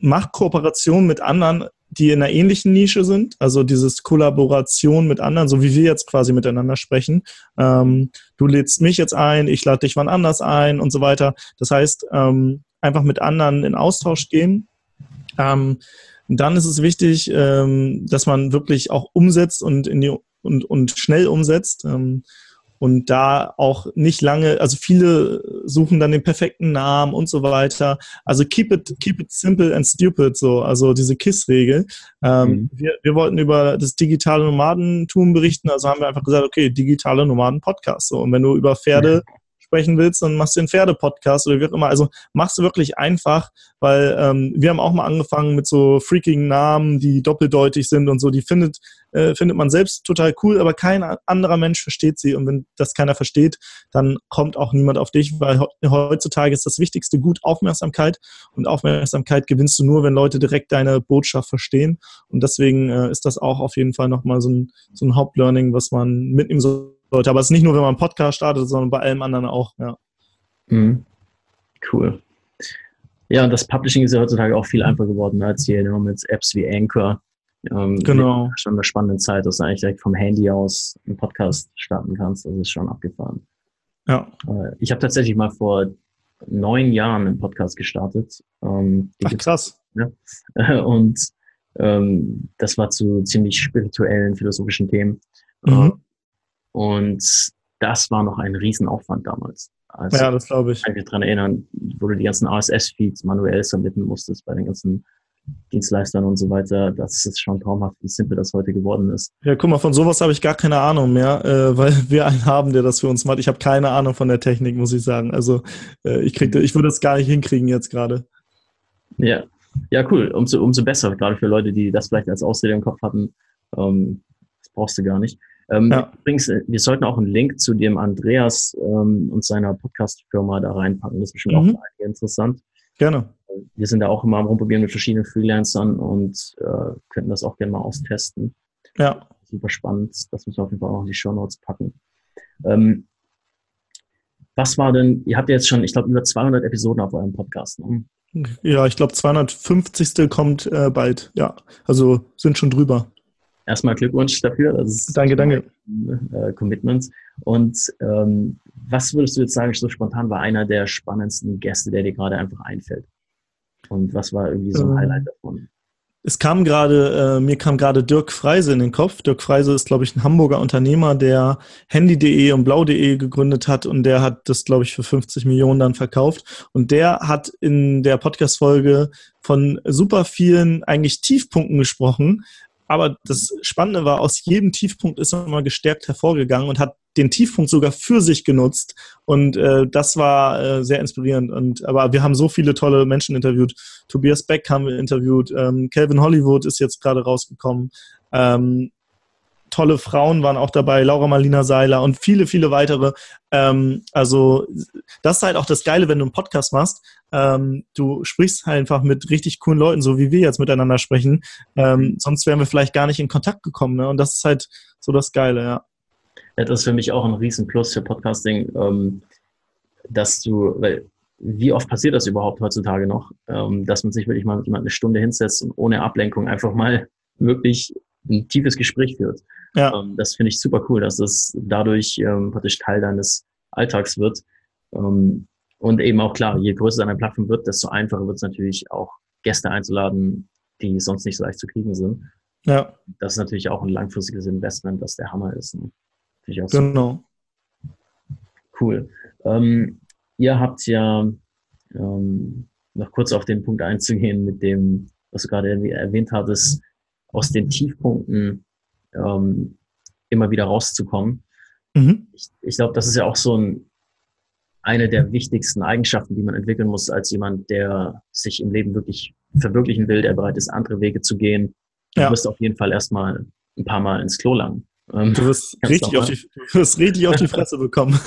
mach Kooperation mit anderen, die in einer ähnlichen Nische sind, also dieses Kollaboration mit anderen, so wie wir jetzt quasi miteinander sprechen. Ähm, du lädst mich jetzt ein, ich lade dich wann anders ein und so weiter. Das heißt, ähm, einfach mit anderen in Austausch gehen. Ähm, dann ist es wichtig, ähm, dass man wirklich auch umsetzt und, in die, und, und schnell umsetzt. Und da auch nicht lange, also viele suchen dann den perfekten Namen und so weiter. Also keep it, keep it simple and stupid, so, also diese KISS-Regel. Ähm, mhm. wir, wir wollten über das digitale Nomadentum berichten, also haben wir einfach gesagt, okay, digitale Nomaden-Podcast. So. Und wenn du über Pferde ja sprechen willst, dann machst du den Pferde-Podcast oder wie auch immer. Also machst du wirklich einfach, weil ähm, wir haben auch mal angefangen mit so freakigen Namen, die doppeldeutig sind und so. Die findet, äh, findet man selbst total cool, aber kein anderer Mensch versteht sie. Und wenn das keiner versteht, dann kommt auch niemand auf dich, weil heutzutage ist das wichtigste Gut Aufmerksamkeit. Und Aufmerksamkeit gewinnst du nur, wenn Leute direkt deine Botschaft verstehen. Und deswegen äh, ist das auch auf jeden Fall nochmal so ein, so ein Hauptlearning, was man mitnehmen soll Leute. Aber es ist nicht nur, wenn man einen Podcast startet, sondern bei allem anderen auch, ja. Mhm. Cool. Ja, und das Publishing ist ja heutzutage auch viel einfacher geworden als hier ne, mit Apps wie Anchor. Ähm, genau. Schon eine spannende Zeit, dass du eigentlich direkt vom Handy aus einen Podcast starten kannst. Das ist schon abgefahren. Ja. Äh, ich habe tatsächlich mal vor neun Jahren einen Podcast gestartet. Ähm, Ach, krass. Ja. Und ähm, das war zu ziemlich spirituellen, philosophischen Themen. Mhm. Und das war noch ein Riesenaufwand damals. Also, ja, das glaube ich. Ich kann mich daran erinnern, wo du die ganzen RSS-Feeds manuell submitten musstest bei den ganzen Dienstleistern und so weiter. Das ist schon traumhaft, wie simpel das heute geworden ist. Ja, guck mal, von sowas habe ich gar keine Ahnung mehr, äh, weil wir einen haben, der das für uns macht. Ich habe keine Ahnung von der Technik, muss ich sagen. Also äh, ich, krieg, ich würde das gar nicht hinkriegen jetzt gerade. Ja. ja, cool. Umso, umso besser, gerade für Leute, die das vielleicht als Ausrede im Kopf hatten. Ähm, das brauchst du gar nicht. Ähm, ja. Übrigens, äh, wir sollten auch einen Link zu dem Andreas ähm, und seiner Podcast-Firma da reinpacken. Das ist bestimmt mhm. auch für interessant. Gerne. Wir sind da auch immer am Rumprobieren mit verschiedenen Freelancern und äh, könnten das auch gerne mal austesten. Ja. Super spannend. Das müssen wir auf jeden Fall auch in die Show Notes packen. Ähm, was war denn, ihr habt ja jetzt schon, ich glaube, über 200 Episoden auf eurem Podcast. Ne? Ja, ich glaube, 250. kommt äh, bald. Ja, also sind schon drüber erstmal Glückwunsch dafür. Das danke, danke. Äh, Commitments. Und ähm, was würdest du jetzt sagen, so spontan war einer der spannendsten Gäste, der dir gerade einfach einfällt? Und was war irgendwie so ein ähm, Highlight davon? Es kam gerade, äh, mir kam gerade Dirk Freise in den Kopf. Dirk Freise ist, glaube ich, ein Hamburger Unternehmer, der Handy.de und Blau.de gegründet hat und der hat das, glaube ich, für 50 Millionen dann verkauft. Und der hat in der Podcast-Folge von super vielen eigentlich Tiefpunkten gesprochen, aber das Spannende war, aus jedem Tiefpunkt ist er mal gestärkt hervorgegangen und hat den Tiefpunkt sogar für sich genutzt. Und äh, das war äh, sehr inspirierend. Und aber wir haben so viele tolle Menschen interviewt. Tobias Beck haben wir interviewt. Ähm, Calvin Hollywood ist jetzt gerade rausgekommen. Ähm, tolle Frauen waren auch dabei, Laura Marlina Seiler und viele, viele weitere. Ähm, also das ist halt auch das Geile, wenn du einen Podcast machst. Ähm, du sprichst halt einfach mit richtig coolen Leuten, so wie wir jetzt miteinander sprechen. Ähm, sonst wären wir vielleicht gar nicht in Kontakt gekommen. Ne? Und das ist halt so das Geile, ja. ja das ist für mich auch ein Riesenplus für Podcasting, ähm, dass du, weil wie oft passiert das überhaupt heutzutage noch, ähm, dass man sich wirklich mal mit jemand eine Stunde hinsetzt und ohne Ablenkung einfach mal wirklich ein tiefes Gespräch führt. Ja. Ähm, das finde ich super cool, dass das dadurch ähm, praktisch Teil deines Alltags wird. Ähm, und eben auch klar, je größer deine Plattform wird, desto einfacher wird es natürlich auch Gäste einzuladen, die sonst nicht so leicht zu kriegen sind. Ja. Das ist natürlich auch ein langfristiges Investment, das der Hammer ist. Ne? Ich auch genau. Cool. Ähm, ihr habt ja ähm, noch kurz auf den Punkt einzugehen mit dem, was du gerade erwähnt hattest, aus den Tiefpunkten ähm, immer wieder rauszukommen. Mhm. Ich, ich glaube, das ist ja auch so ein, eine der wichtigsten Eigenschaften, die man entwickeln muss als jemand, der sich im Leben wirklich verwirklichen will, der bereit ist, andere Wege zu gehen. Du ja. wirst auf jeden Fall erstmal ein paar Mal ins Klo langen. Ähm, du wirst, richtig auf, die, du wirst richtig auf die Fresse bekommen.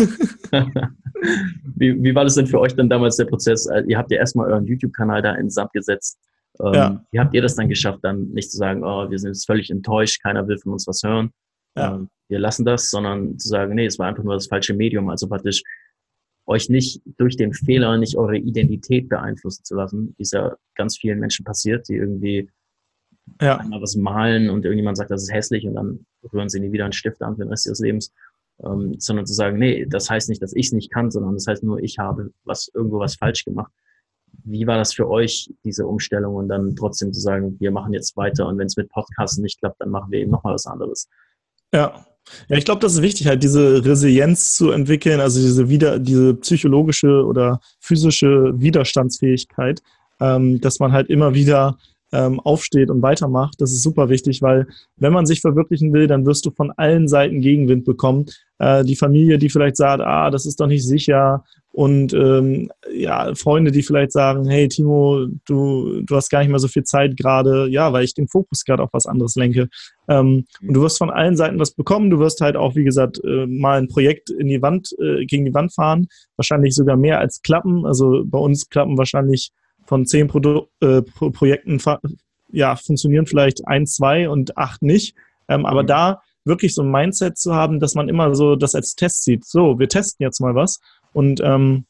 wie, wie war das denn für euch dann damals der Prozess? Also, ihr habt ja erstmal euren YouTube-Kanal da ins Sand gesetzt. Ähm, ja. Wie habt ihr das dann geschafft, dann nicht zu sagen, oh, wir sind jetzt völlig enttäuscht, keiner will von uns was hören, ja. ähm, wir lassen das, sondern zu sagen, nee, es war einfach nur das falsche Medium, also praktisch euch nicht durch den Fehler, nicht eure Identität beeinflussen zu lassen, wie es ja ganz vielen Menschen passiert, die irgendwie ja. einmal was malen und irgendjemand sagt, das ist hässlich und dann rühren sie nie wieder einen Stift an für den Rest ihres Lebens. Ähm, sondern zu sagen, nee, das heißt nicht, dass ich es nicht kann, sondern das heißt nur, ich habe was irgendwo was falsch gemacht. Wie war das für euch, diese Umstellung und dann trotzdem zu sagen, wir machen jetzt weiter und wenn es mit Podcasten nicht klappt, dann machen wir eben nochmal was anderes? Ja, ja, ich glaube, das ist wichtig, halt diese Resilienz zu entwickeln, also diese wieder, diese psychologische oder physische Widerstandsfähigkeit, ähm, dass man halt immer wieder ähm, aufsteht und weitermacht. Das ist super wichtig, weil wenn man sich verwirklichen will, dann wirst du von allen Seiten Gegenwind bekommen. Äh, die Familie, die vielleicht sagt, ah, das ist doch nicht sicher. Und ähm, ja, Freunde, die vielleicht sagen, hey Timo, du, du hast gar nicht mehr so viel Zeit gerade, ja, weil ich den Fokus gerade auf was anderes lenke. Ähm, und du wirst von allen Seiten was bekommen. Du wirst halt auch, wie gesagt, äh, mal ein Projekt in die Wand, äh, gegen die Wand fahren. Wahrscheinlich sogar mehr als klappen. Also bei uns klappen wahrscheinlich von zehn Produ äh, Pro Projekten ja, funktionieren vielleicht ein, zwei und acht nicht. Ähm, mhm. Aber da wirklich so ein Mindset zu haben, dass man immer so das als Test sieht. So, wir testen jetzt mal was. Und ähm,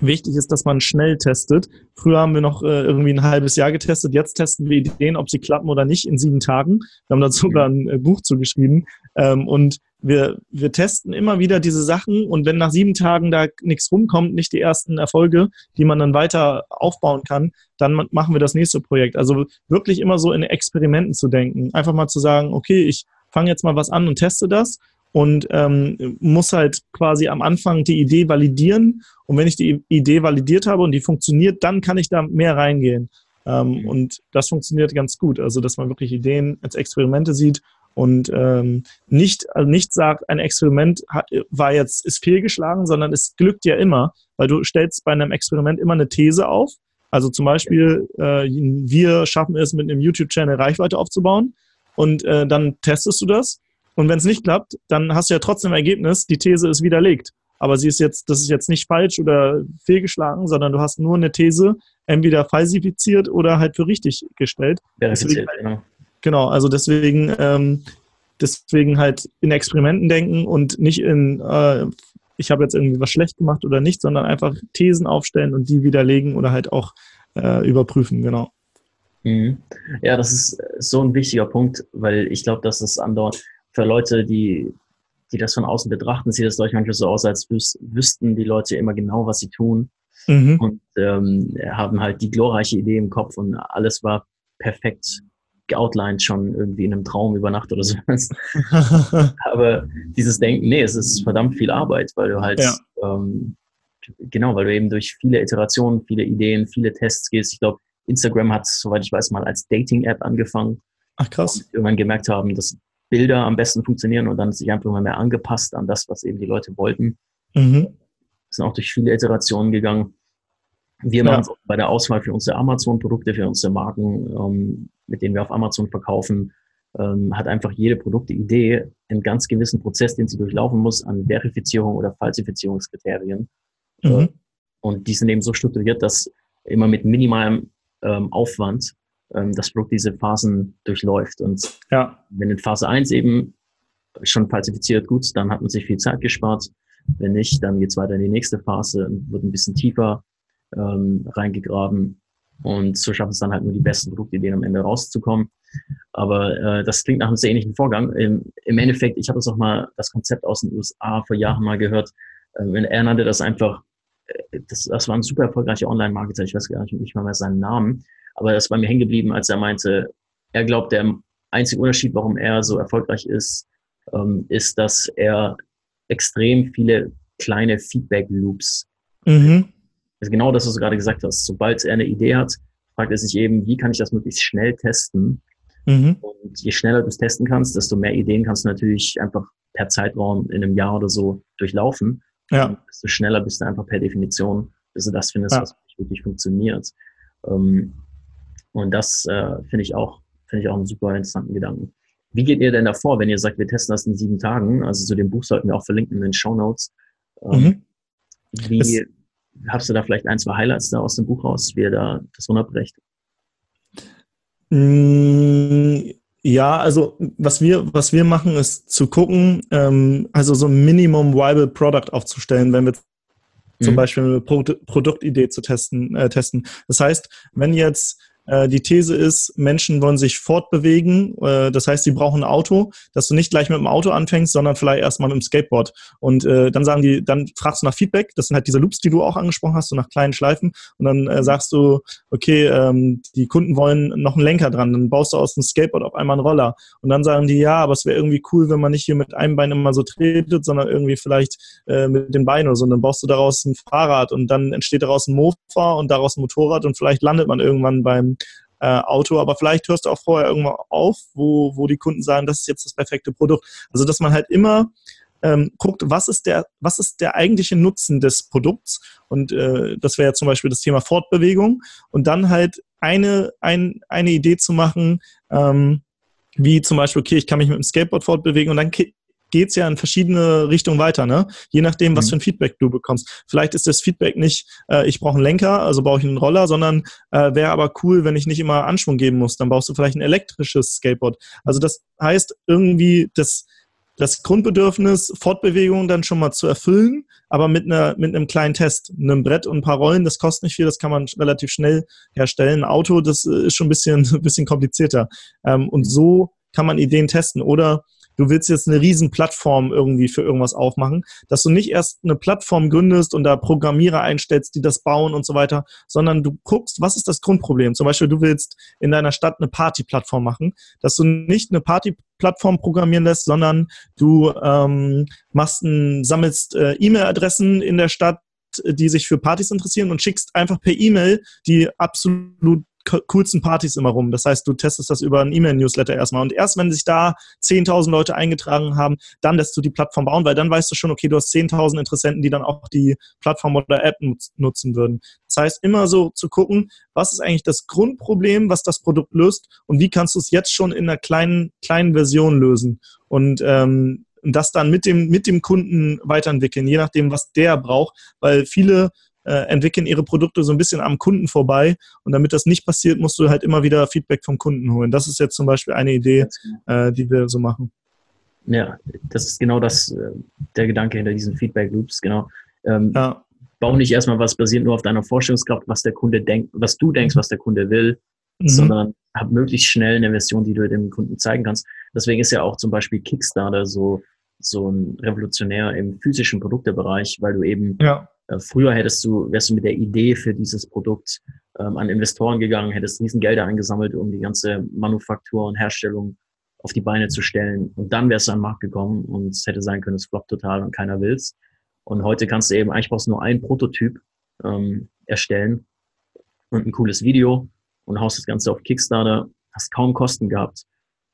wichtig ist, dass man schnell testet. Früher haben wir noch äh, irgendwie ein halbes Jahr getestet. Jetzt testen wir Ideen, ob sie klappen oder nicht in sieben Tagen. Wir haben dazu sogar ein äh, Buch zugeschrieben. Ähm, und wir, wir testen immer wieder diese Sachen und wenn nach sieben Tagen da nichts rumkommt, nicht die ersten Erfolge, die man dann weiter aufbauen kann, dann machen wir das nächste Projekt. Also wirklich immer so in Experimenten zu denken. Einfach mal zu sagen, okay, ich fange jetzt mal was an und teste das und ähm, muss halt quasi am Anfang die Idee validieren. Und wenn ich die Idee validiert habe und die funktioniert, dann kann ich da mehr reingehen. Ähm, mhm. Und das funktioniert ganz gut. Also, dass man wirklich Ideen als Experimente sieht und ähm, nicht, also nicht sagt, ein Experiment hat, war jetzt, ist fehlgeschlagen, sondern es glückt ja immer, weil du stellst bei einem Experiment immer eine These auf. Also zum Beispiel, äh, wir schaffen es mit einem YouTube-Channel Reichweite aufzubauen und äh, dann testest du das. Und wenn es nicht klappt, dann hast du ja trotzdem Ergebnis, die These ist widerlegt. Aber sie ist jetzt, das ist jetzt nicht falsch oder fehlgeschlagen, sondern du hast nur eine These entweder falsifiziert oder halt für richtig gestellt. Deswegen, genau. Genau, also deswegen, ähm, deswegen halt in Experimenten denken und nicht in, äh, ich habe jetzt irgendwie was schlecht gemacht oder nicht, sondern einfach Thesen aufstellen und die widerlegen oder halt auch äh, überprüfen, genau. Mhm. Ja, das ist so ein wichtiger Punkt, weil ich glaube, dass es andauernd für Leute, die, die das von außen betrachten, sieht es durch manchmal so aus, als wüssten die Leute immer genau, was sie tun mhm. und ähm, haben halt die glorreiche Idee im Kopf und alles war perfekt geoutlined schon irgendwie in einem Traum über Nacht oder sowas. Aber dieses Denken, nee, es ist verdammt viel Arbeit, weil du halt, ja. ähm, genau, weil du eben durch viele Iterationen, viele Ideen, viele Tests gehst. Ich glaube, Instagram hat, soweit ich weiß, mal als Dating-App angefangen. Ach krass. Und irgendwann gemerkt haben, dass Bilder am besten funktionieren und dann sich einfach immer mehr angepasst an das, was eben die Leute wollten. Mhm. Sind auch durch viele Iterationen gegangen. Wir machen es bei der Auswahl für unsere Amazon-Produkte, für unsere Marken, ähm, mit denen wir auf Amazon verkaufen, ähm, hat einfach jede Produktidee einen ganz gewissen Prozess, den sie durchlaufen muss an Verifizierung oder Falsifizierungskriterien. Mhm. Äh, und die sind eben so strukturiert, dass immer mit minimalem ähm, Aufwand das Produkt diese Phasen durchläuft. Und ja. wenn in Phase 1 eben schon falsifiziert, gut, dann hat man sich viel Zeit gespart. Wenn nicht, dann geht es weiter in die nächste Phase und wird ein bisschen tiefer ähm, reingegraben. Und so schaffen es dann halt nur die besten Produktideen am Ende rauszukommen. Aber äh, das klingt nach einem sehr ähnlichen Vorgang. Im, im Endeffekt, ich habe das auch mal, das Konzept aus den USA vor Jahren mal gehört. Äh, er nannte das einfach, äh, das, das war ein super erfolgreicher Online-Marketer, ich weiß gar nicht, nicht mal mehr seinen Namen, aber das war mir hängen geblieben, als er meinte, er glaubt, der einzige Unterschied, warum er so erfolgreich ist, ähm, ist, dass er extrem viele kleine Feedback-Loops. Mhm. Also genau das, was du gerade gesagt hast. Sobald er eine Idee hat, fragt er sich eben, wie kann ich das möglichst schnell testen? Mhm. Und je schneller du es testen kannst, desto mehr Ideen kannst du natürlich einfach per Zeitraum in einem Jahr oder so durchlaufen. Ja. Und desto schneller bist du einfach per Definition, bis du das findest, ja. was wirklich funktioniert. Ähm, und das äh, finde ich auch, finde ich auch einen super interessanten Gedanken. Wie geht ihr denn davor, wenn ihr sagt, wir testen das in sieben Tagen? Also zu dem Buch sollten wir auch verlinken in den Show Notes. Ähm, mhm. Wie das hast du da vielleicht ein, zwei Highlights da aus dem Buch raus, wie ihr da das runterbrecht? Mm, ja, also was wir, was wir machen, ist zu gucken, ähm, also so ein Minimum Viable Product aufzustellen, wenn wir zum mhm. Beispiel eine Pro Produktidee zu testen, äh, testen. Das heißt, wenn jetzt die These ist, Menschen wollen sich fortbewegen. Äh, das heißt, sie brauchen ein Auto, dass du nicht gleich mit dem Auto anfängst, sondern vielleicht erstmal mit dem Skateboard. Und äh, dann sagen die, dann fragst du nach Feedback. Das sind halt diese Loops, die du auch angesprochen hast, so nach kleinen Schleifen. Und dann äh, sagst du, okay, ähm, die Kunden wollen noch einen Lenker dran. Dann baust du aus dem Skateboard auf einmal einen Roller. Und dann sagen die, ja, aber es wäre irgendwie cool, wenn man nicht hier mit einem Bein immer so tretet, sondern irgendwie vielleicht äh, mit den Beinen oder so. Und dann baust du daraus ein Fahrrad und dann entsteht daraus ein Mofa und daraus ein Motorrad und vielleicht landet man irgendwann beim äh, Auto, aber vielleicht hörst du auch vorher irgendwann auf, wo, wo die Kunden sagen, das ist jetzt das perfekte Produkt. Also dass man halt immer ähm, guckt, was ist der, was ist der eigentliche Nutzen des Produkts? Und äh, das wäre ja zum Beispiel das Thema Fortbewegung und dann halt eine, ein, eine Idee zu machen, ähm, wie zum Beispiel, okay, ich kann mich mit dem Skateboard fortbewegen und dann geht es ja in verschiedene Richtungen weiter, ne? Je nachdem, was mhm. für ein Feedback du bekommst. Vielleicht ist das Feedback nicht, äh, ich brauche einen Lenker, also brauche ich einen Roller, sondern äh, wäre aber cool, wenn ich nicht immer Anschwung geben muss. Dann brauchst du vielleicht ein elektrisches Skateboard. Also das heißt, irgendwie das, das Grundbedürfnis, Fortbewegung dann schon mal zu erfüllen, aber mit, einer, mit einem kleinen Test. Einem Brett und ein paar Rollen, das kostet nicht viel, das kann man relativ schnell herstellen. Ein Auto, das äh, ist schon ein bisschen, ein bisschen komplizierter. Ähm, und so kann man Ideen testen. Oder du willst jetzt eine riesen Plattform irgendwie für irgendwas aufmachen, dass du nicht erst eine Plattform gründest und da Programmierer einstellst, die das bauen und so weiter, sondern du guckst, was ist das Grundproblem? Zum Beispiel, du willst in deiner Stadt eine Party-Plattform machen, dass du nicht eine Party-Plattform programmieren lässt, sondern du ähm, machst ein, sammelst äh, E-Mail-Adressen in der Stadt, die sich für Partys interessieren und schickst einfach per E-Mail die absolut coolsten Partys immer rum. Das heißt, du testest das über einen E-Mail-Newsletter erstmal. Und erst wenn sich da 10.000 Leute eingetragen haben, dann lässt du die Plattform bauen, weil dann weißt du schon, okay, du hast 10.000 Interessenten, die dann auch die Plattform oder App nutzen würden. Das heißt, immer so zu gucken, was ist eigentlich das Grundproblem, was das Produkt löst und wie kannst du es jetzt schon in einer kleinen, kleinen Version lösen. Und ähm, das dann mit dem, mit dem Kunden weiterentwickeln, je nachdem, was der braucht, weil viele äh, entwickeln ihre Produkte so ein bisschen am Kunden vorbei. Und damit das nicht passiert, musst du halt immer wieder Feedback vom Kunden holen. Das ist jetzt zum Beispiel eine Idee, genau. äh, die wir so machen. Ja, das ist genau das, äh, der Gedanke hinter diesen Feedback Loops, genau. Ähm, ja. Bau nicht erstmal was basiert nur auf deiner Vorstellungskraft, was der Kunde denkt, was du denkst, was der Kunde will, mhm. sondern hab möglichst schnell eine Version, die du dem Kunden zeigen kannst. Deswegen ist ja auch zum Beispiel Kickstarter so, so ein Revolutionär im physischen Produktebereich, weil du eben ja. Äh, früher hättest du, wärst du mit der Idee für dieses Produkt ähm, an Investoren gegangen, hättest Riesengelder eingesammelt, um die ganze Manufaktur und Herstellung auf die Beine zu stellen. Und dann wärst du an den Markt gekommen und es hätte sein können, es floppt total und keiner will's. Und heute kannst du eben, eigentlich brauchst du nur einen Prototyp ähm, erstellen und ein cooles Video und haust das Ganze auf Kickstarter, hast kaum Kosten gehabt.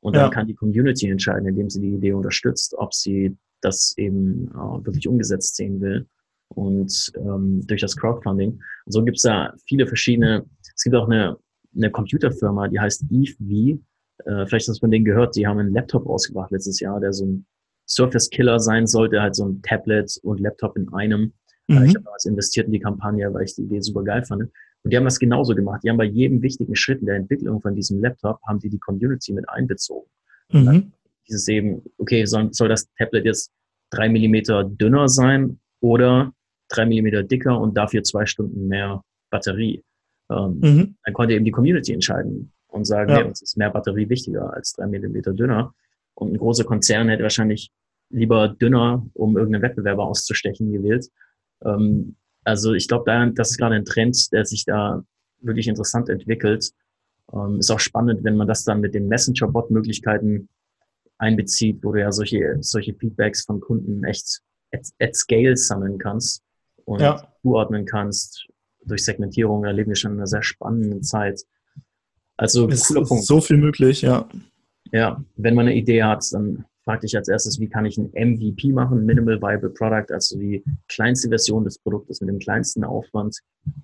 Und dann ja. kann die Community entscheiden, indem sie die Idee unterstützt, ob sie das eben äh, wirklich umgesetzt sehen will und ähm, durch das Crowdfunding. Und so gibt es da viele verschiedene, es gibt auch eine, eine Computerfirma, die heißt EveV. Äh, vielleicht hast du von denen gehört, die haben einen Laptop rausgebracht letztes Jahr, der so ein Surface Killer sein sollte, halt so ein Tablet und Laptop in einem. Äh, mhm. Ich habe damals investiert in die Kampagne, weil ich die Idee super geil fand. Und die haben das genauso gemacht. Die haben bei jedem wichtigen Schritt in der Entwicklung von diesem Laptop, haben die die Community mit einbezogen. Mhm. dieses eben, okay, soll, soll das Tablet jetzt drei Millimeter dünner sein oder drei Millimeter dicker und dafür zwei Stunden mehr Batterie. Ähm, mhm. Dann konnte eben die Community entscheiden und sagen, ja. hey, uns ist mehr Batterie wichtiger als drei Millimeter dünner. Und ein großer Konzern hätte wahrscheinlich lieber dünner, um irgendeinen Wettbewerber auszustechen, gewählt. Ähm, also ich glaube, da, das ist gerade ein Trend, der sich da wirklich interessant entwickelt. Ähm, ist auch spannend, wenn man das dann mit den Messenger-Bot-Möglichkeiten einbezieht, wo du ja solche, solche Feedbacks von Kunden echt at, at scale sammeln kannst und ja. zuordnen kannst. Durch Segmentierung erleben wir schon eine sehr spannende Zeit. Also es cooler ist Punkt. so viel möglich, ja. Ja, wenn man eine Idee hat, dann frag dich als erstes, wie kann ich ein MVP machen, Minimal Viable Product, also die kleinste Version des Produktes mit dem kleinsten Aufwand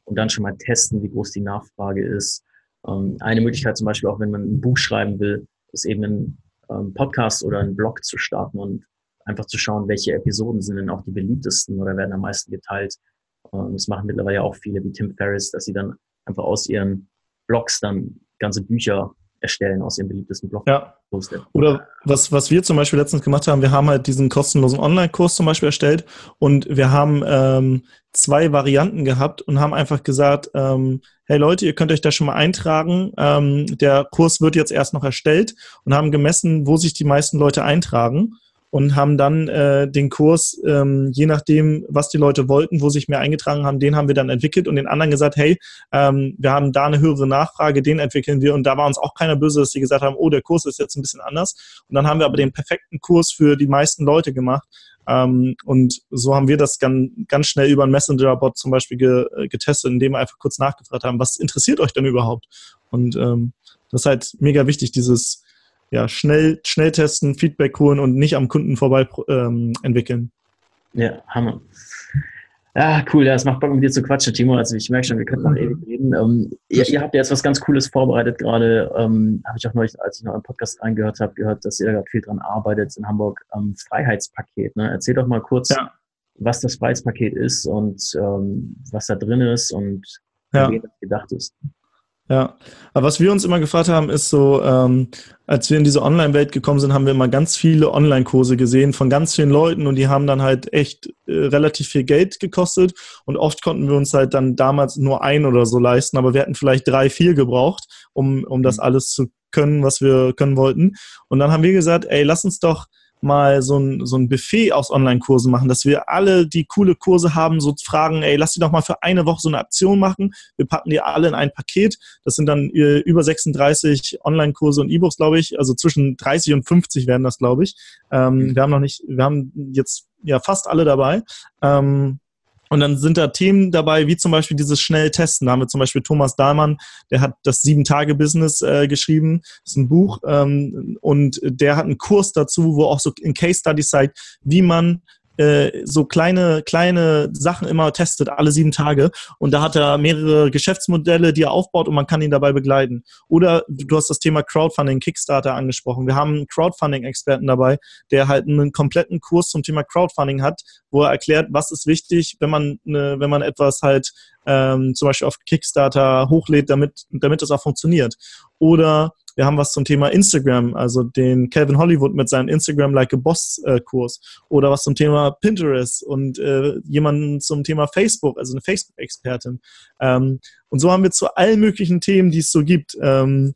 und dann schon mal testen, wie groß die Nachfrage ist. Ähm, eine Möglichkeit zum Beispiel auch, wenn man ein Buch schreiben will, ist eben ein ähm, Podcast oder einen Blog zu starten und einfach zu schauen, welche Episoden sind denn auch die beliebtesten oder werden am meisten geteilt. Und das machen mittlerweile auch viele wie Tim Ferriss, dass sie dann einfach aus ihren Blogs dann ganze Bücher erstellen aus ihrem beliebtesten Blog. Ja. Oder was, was wir zum Beispiel letztens gemacht haben, wir haben halt diesen kostenlosen Online-Kurs zum Beispiel erstellt und wir haben ähm, zwei Varianten gehabt und haben einfach gesagt, ähm, hey Leute, ihr könnt euch da schon mal eintragen. Ähm, der Kurs wird jetzt erst noch erstellt und haben gemessen, wo sich die meisten Leute eintragen und haben dann äh, den Kurs, ähm, je nachdem, was die Leute wollten, wo sich mehr eingetragen haben, den haben wir dann entwickelt und den anderen gesagt, hey, ähm, wir haben da eine höhere Nachfrage, den entwickeln wir. Und da war uns auch keiner böse, dass sie gesagt haben, oh, der Kurs ist jetzt ein bisschen anders. Und dann haben wir aber den perfekten Kurs für die meisten Leute gemacht. Ähm, und so haben wir das ganz, ganz schnell über einen Messenger-Bot zum Beispiel ge, getestet, indem wir einfach kurz nachgefragt haben, was interessiert euch denn überhaupt? Und ähm, das ist halt mega wichtig, dieses ja, schnell, schnell testen, Feedback holen und nicht am Kunden vorbei ähm, entwickeln. Ja, Hammer. Ja, cool, ja, es macht Bock, mit dir zu quatschen, Timo. Also ich merke schon, wir könnten noch ewig reden. Ähm, ihr, ihr, habt ja jetzt was ganz Cooles vorbereitet gerade. Ähm, habe ich auch neulich, als ich noch einen Podcast reingehört habe, gehört, dass ihr da gerade viel dran arbeitet in Hamburg am ähm, Freiheitspaket. Ne? Erzähl doch mal kurz, ja. was das Freiheitspaket ist und ähm, was da drin ist und ja. wie das gedacht ist. Ja, aber was wir uns immer gefragt haben, ist so, ähm, als wir in diese Online-Welt gekommen sind, haben wir immer ganz viele Online-Kurse gesehen von ganz vielen Leuten und die haben dann halt echt äh, relativ viel Geld gekostet und oft konnten wir uns halt dann damals nur ein oder so leisten, aber wir hätten vielleicht drei, vier gebraucht, um, um das mhm. alles zu können, was wir können wollten. Und dann haben wir gesagt, ey, lass uns doch mal so ein, so ein Buffet aus Online-Kursen machen, dass wir alle, die coole Kurse haben, so fragen, ey, lass die doch mal für eine Woche so eine Aktion machen. Wir packen die alle in ein Paket. Das sind dann äh, über 36 Online-Kurse und E-Books, glaube ich. Also zwischen 30 und 50 werden das, glaube ich. Ähm, mhm. Wir haben noch nicht, wir haben jetzt ja fast alle dabei. Ähm, und dann sind da Themen dabei, wie zum Beispiel dieses schnell Testen. Da haben wir zum Beispiel Thomas Dahlmann, der hat das Sieben-Tage-Business äh, geschrieben. Das ist ein Buch. Ähm, und der hat einen Kurs dazu, wo auch so in Case Studies zeigt, wie man äh, so kleine, kleine Sachen immer testet, alle sieben Tage. Und da hat er mehrere Geschäftsmodelle, die er aufbaut und man kann ihn dabei begleiten. Oder du hast das Thema Crowdfunding, Kickstarter angesprochen. Wir haben einen Crowdfunding-Experten dabei, der halt einen kompletten Kurs zum Thema Crowdfunding hat, wo er erklärt, was ist wichtig, wenn man, wenn man etwas halt ähm, zum Beispiel auf Kickstarter hochlädt, damit, damit das auch funktioniert. Oder wir haben was zum Thema Instagram, also den Calvin Hollywood mit seinem Instagram Like a Boss äh, Kurs. Oder was zum Thema Pinterest und äh, jemanden zum Thema Facebook, also eine Facebook-Expertin. Ähm, und so haben wir zu allen möglichen Themen, die es so gibt, ähm,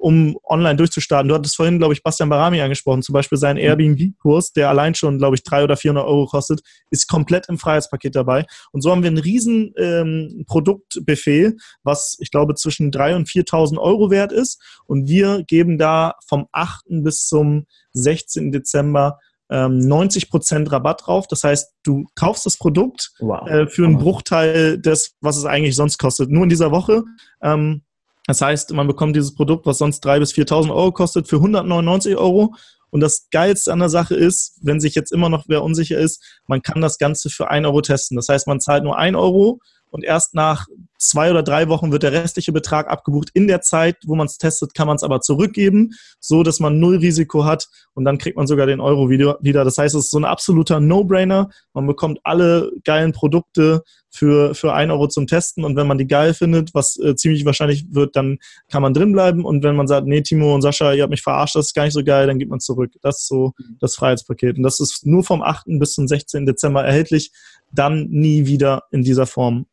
um online durchzustarten. Du hattest vorhin, glaube ich, Bastian Barami angesprochen, zum Beispiel seinen Airbnb-Kurs, der allein schon, glaube ich, 300 oder 400 Euro kostet, ist komplett im Freiheitspaket dabei. Und so haben wir ein riesen ähm, Produktbuffet, was ich glaube zwischen 3.000 und 4.000 Euro wert ist. Und wir geben da vom 8. bis zum 16. Dezember 90% ähm, Rabatt drauf. Das heißt, du kaufst das Produkt wow. äh, für einen Bruchteil des, was es eigentlich sonst kostet. Nur in dieser Woche. Ähm, das heißt, man bekommt dieses Produkt, was sonst 3.000 bis 4.000 Euro kostet, für 199 Euro. Und das Geilste an der Sache ist, wenn sich jetzt immer noch wer unsicher ist, man kann das Ganze für 1 Euro testen. Das heißt, man zahlt nur 1 Euro und erst nach zwei oder drei Wochen wird der restliche Betrag abgebucht. In der Zeit, wo man es testet, kann man es aber zurückgeben, so dass man null Risiko hat und dann kriegt man sogar den Euro wieder. Das heißt, es ist so ein absoluter No-Brainer. Man bekommt alle geilen Produkte für, für ein Euro zum Testen und wenn man die geil findet, was äh, ziemlich wahrscheinlich wird, dann kann man drinbleiben und wenn man sagt, nee, Timo und Sascha, ihr habt mich verarscht, das ist gar nicht so geil, dann geht man zurück. Das ist so das Freiheitspaket und das ist nur vom 8. bis zum 16. Dezember erhältlich, dann nie wieder in dieser Form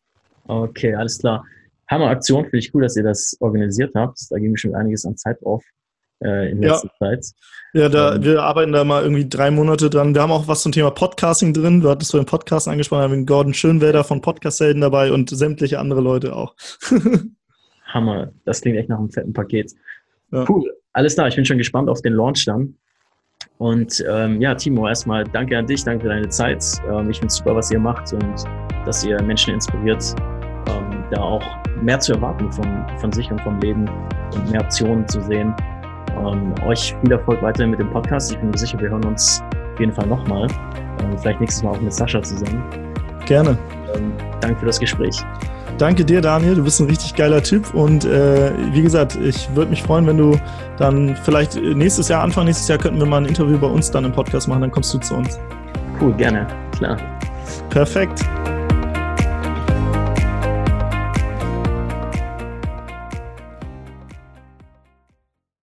Okay, alles klar. Hammer-Aktion, finde ich cool, dass ihr das organisiert habt. Da ging schon einiges an Zeit drauf äh, in letzter ja. Zeit. Ja, da, ähm, wir arbeiten da mal irgendwie drei Monate dran. Wir haben auch was zum Thema Podcasting drin. Du hattest den Podcast angesprochen, da haben wir Gordon Schönwälder von Podcast-Helden dabei und sämtliche andere Leute auch. Hammer, das klingt echt nach einem fetten Paket. Ja. Cool, alles klar. Ich bin schon gespannt auf den Launch dann. Und ähm, ja, Timo, erstmal danke an dich, danke für deine Zeit. Ähm, ich finde es super, was ihr macht und dass ihr Menschen inspiriert, da auch mehr zu erwarten von, von sich und vom Leben und mehr Optionen zu sehen. Ähm, euch viel Erfolg weiterhin mit dem Podcast. Ich bin mir sicher, wir hören uns auf jeden Fall nochmal. Ähm, vielleicht nächstes Mal auch mit Sascha zusammen. Gerne. Ähm, danke für das Gespräch. Danke dir, Daniel. Du bist ein richtig geiler Typ. Und äh, wie gesagt, ich würde mich freuen, wenn du dann vielleicht nächstes Jahr, Anfang nächstes Jahr, könnten wir mal ein Interview bei uns dann im Podcast machen. Dann kommst du zu uns. Cool, gerne. Klar. Perfekt.